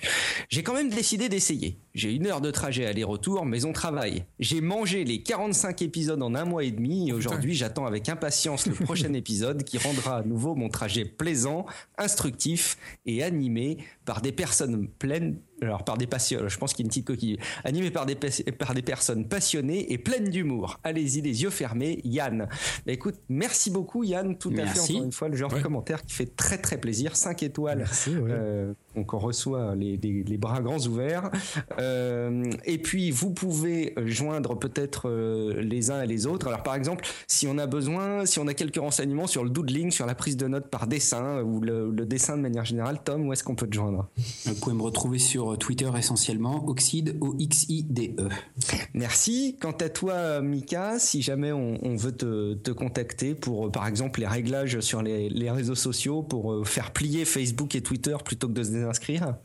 J'ai quand même décidé d'essayer. J'ai une heure de trajet aller-retour, mais on travaille. J'ai mangé les 45 épisodes en un mois et demi et aujourd'hui j'attends avec impatience le prochain épisode qui rendra à nouveau mon trajet plaisant, instructif et animé par des personnes pleines alors par des passionnés, je pense qu'il y a une petite coquille, animé par des, par des personnes passionnées et pleines d'où Allez-y, les yeux fermés, Yann. Bah, écoute, merci beaucoup, Yann. Tout à fait, encore une fois, le genre de commentaire qui fait très très plaisir. 5 étoiles. Merci, euh, donc on reçoit les, bras grands ouverts. Euh, et puis vous pouvez joindre peut-être euh, les uns et les autres. Alors par exemple, si on a besoin, si on a quelques renseignements sur le doodling, sur la prise de notes par dessin ou le, dessin de manière générale, Tom, où est-ce qu'on peut te joindre? Vous pouvez me retrouver sur Twitter essentiellement, Oxide, O-X-I-D-E. Merci. Quant à toi, Mika, si jamais on, veut te, contacter pour, par exemple, les réglages sur les, les réseaux sociaux, pour euh, faire plier Facebook et Twitter plutôt que de se inscrire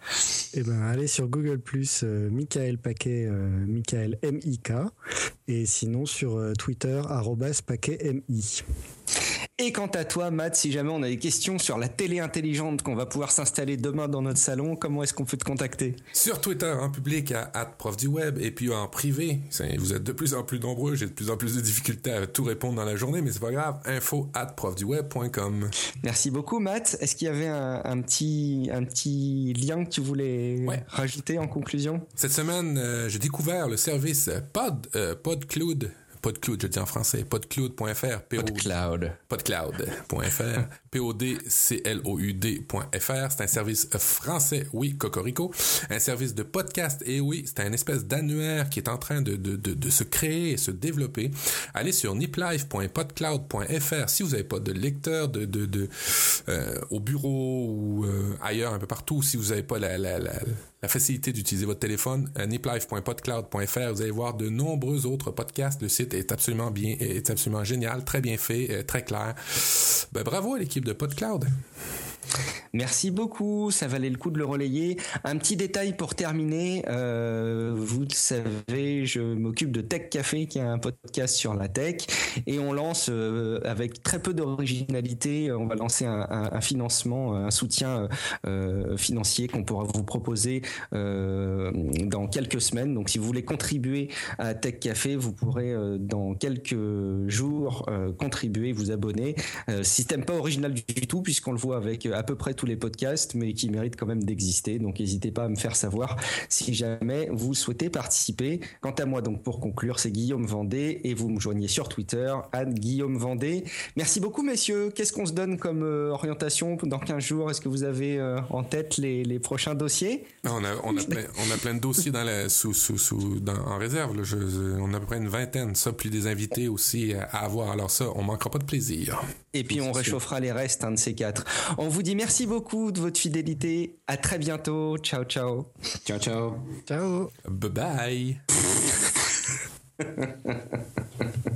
Eh ben, allez sur Google Plus, euh, Michael Paquet, euh, Michael M I K, et sinon sur euh, Twitter Paquet M I. Et quant à toi, Matt, si jamais on a des questions sur la télé intelligente qu'on va pouvoir s'installer demain dans notre salon, comment est-ce qu'on peut te contacter? Sur Twitter, en public, à prof du web, et puis en privé. Vous êtes de plus en plus nombreux, j'ai de plus en plus de difficultés à tout répondre dans la journée, mais c'est pas grave. Info at profduweb.com. Merci beaucoup, Matt. Est-ce qu'il y avait un, petit, un petit lien que tu voulais rajouter en conclusion? Cette semaine, euh, j'ai découvert le service Pod, euh, PodCloud PodCloud, je dis en français, podcloud.fr. PodCloud. Podcloud.fr. P-O-D-C-L-O-U-D.fr. C'est un service français, oui, Cocorico. Un service de podcast, et oui, c'est un espèce d'annuaire qui est en train de, de, de, se créer et se développer. Allez sur niplife.podcloud.fr si vous n'avez pas de lecteur de, de, de euh, au bureau ou euh, ailleurs, un peu partout, si vous n'avez pas la, la, la la facilité d'utiliser votre téléphone, euh, niplife.podcloud.fr. Vous allez voir de nombreux autres podcasts. Le site est absolument bien, est absolument génial, très bien fait, euh, très clair. Ben, bravo à l'équipe de PodCloud. Merci beaucoup, ça valait le coup de le relayer. Un petit détail pour terminer, euh, vous le savez, je m'occupe de Tech Café, qui est un podcast sur la tech, et on lance euh, avec très peu d'originalité, on va lancer un, financement, un soutien euh, financier qu'on pourra vous proposer dans quelques semaines. Donc si vous voulez contribuer à Tech Café, vous pourrez dans quelques jours contribuer, vous abonner. système pas original du tout, puisqu'on le voit avec à peu près tous les podcasts, mais qui méritent quand même d'exister. Donc n'hésitez pas à me faire savoir si jamais vous souhaitez participer. Quant à moi, donc pour conclure, c'est Guillaume Vendée et vous me joignez sur Twitter, Anne Guillaume Vendée. Merci beaucoup, messieurs. Qu'est-ce qu'on se donne comme euh, orientation dans 15 jours? Est-ce que vous avez euh, en tête les, les, prochains dossiers? On a, on, a plein, on a plein de dossiers dans la, sous, sous, sous, dans, en réserve. on a à peu près une vingtaine, ça, plus des invités aussi à, avoir. Alors ça, on manquera pas de plaisir. Et puis on réchauffera les restes, un de ces quatre. On vous dit merci beaucoup de votre fidélité. À très bientôt. Ciao, ciao. Ciao, ciao. Ciao. Bye bye.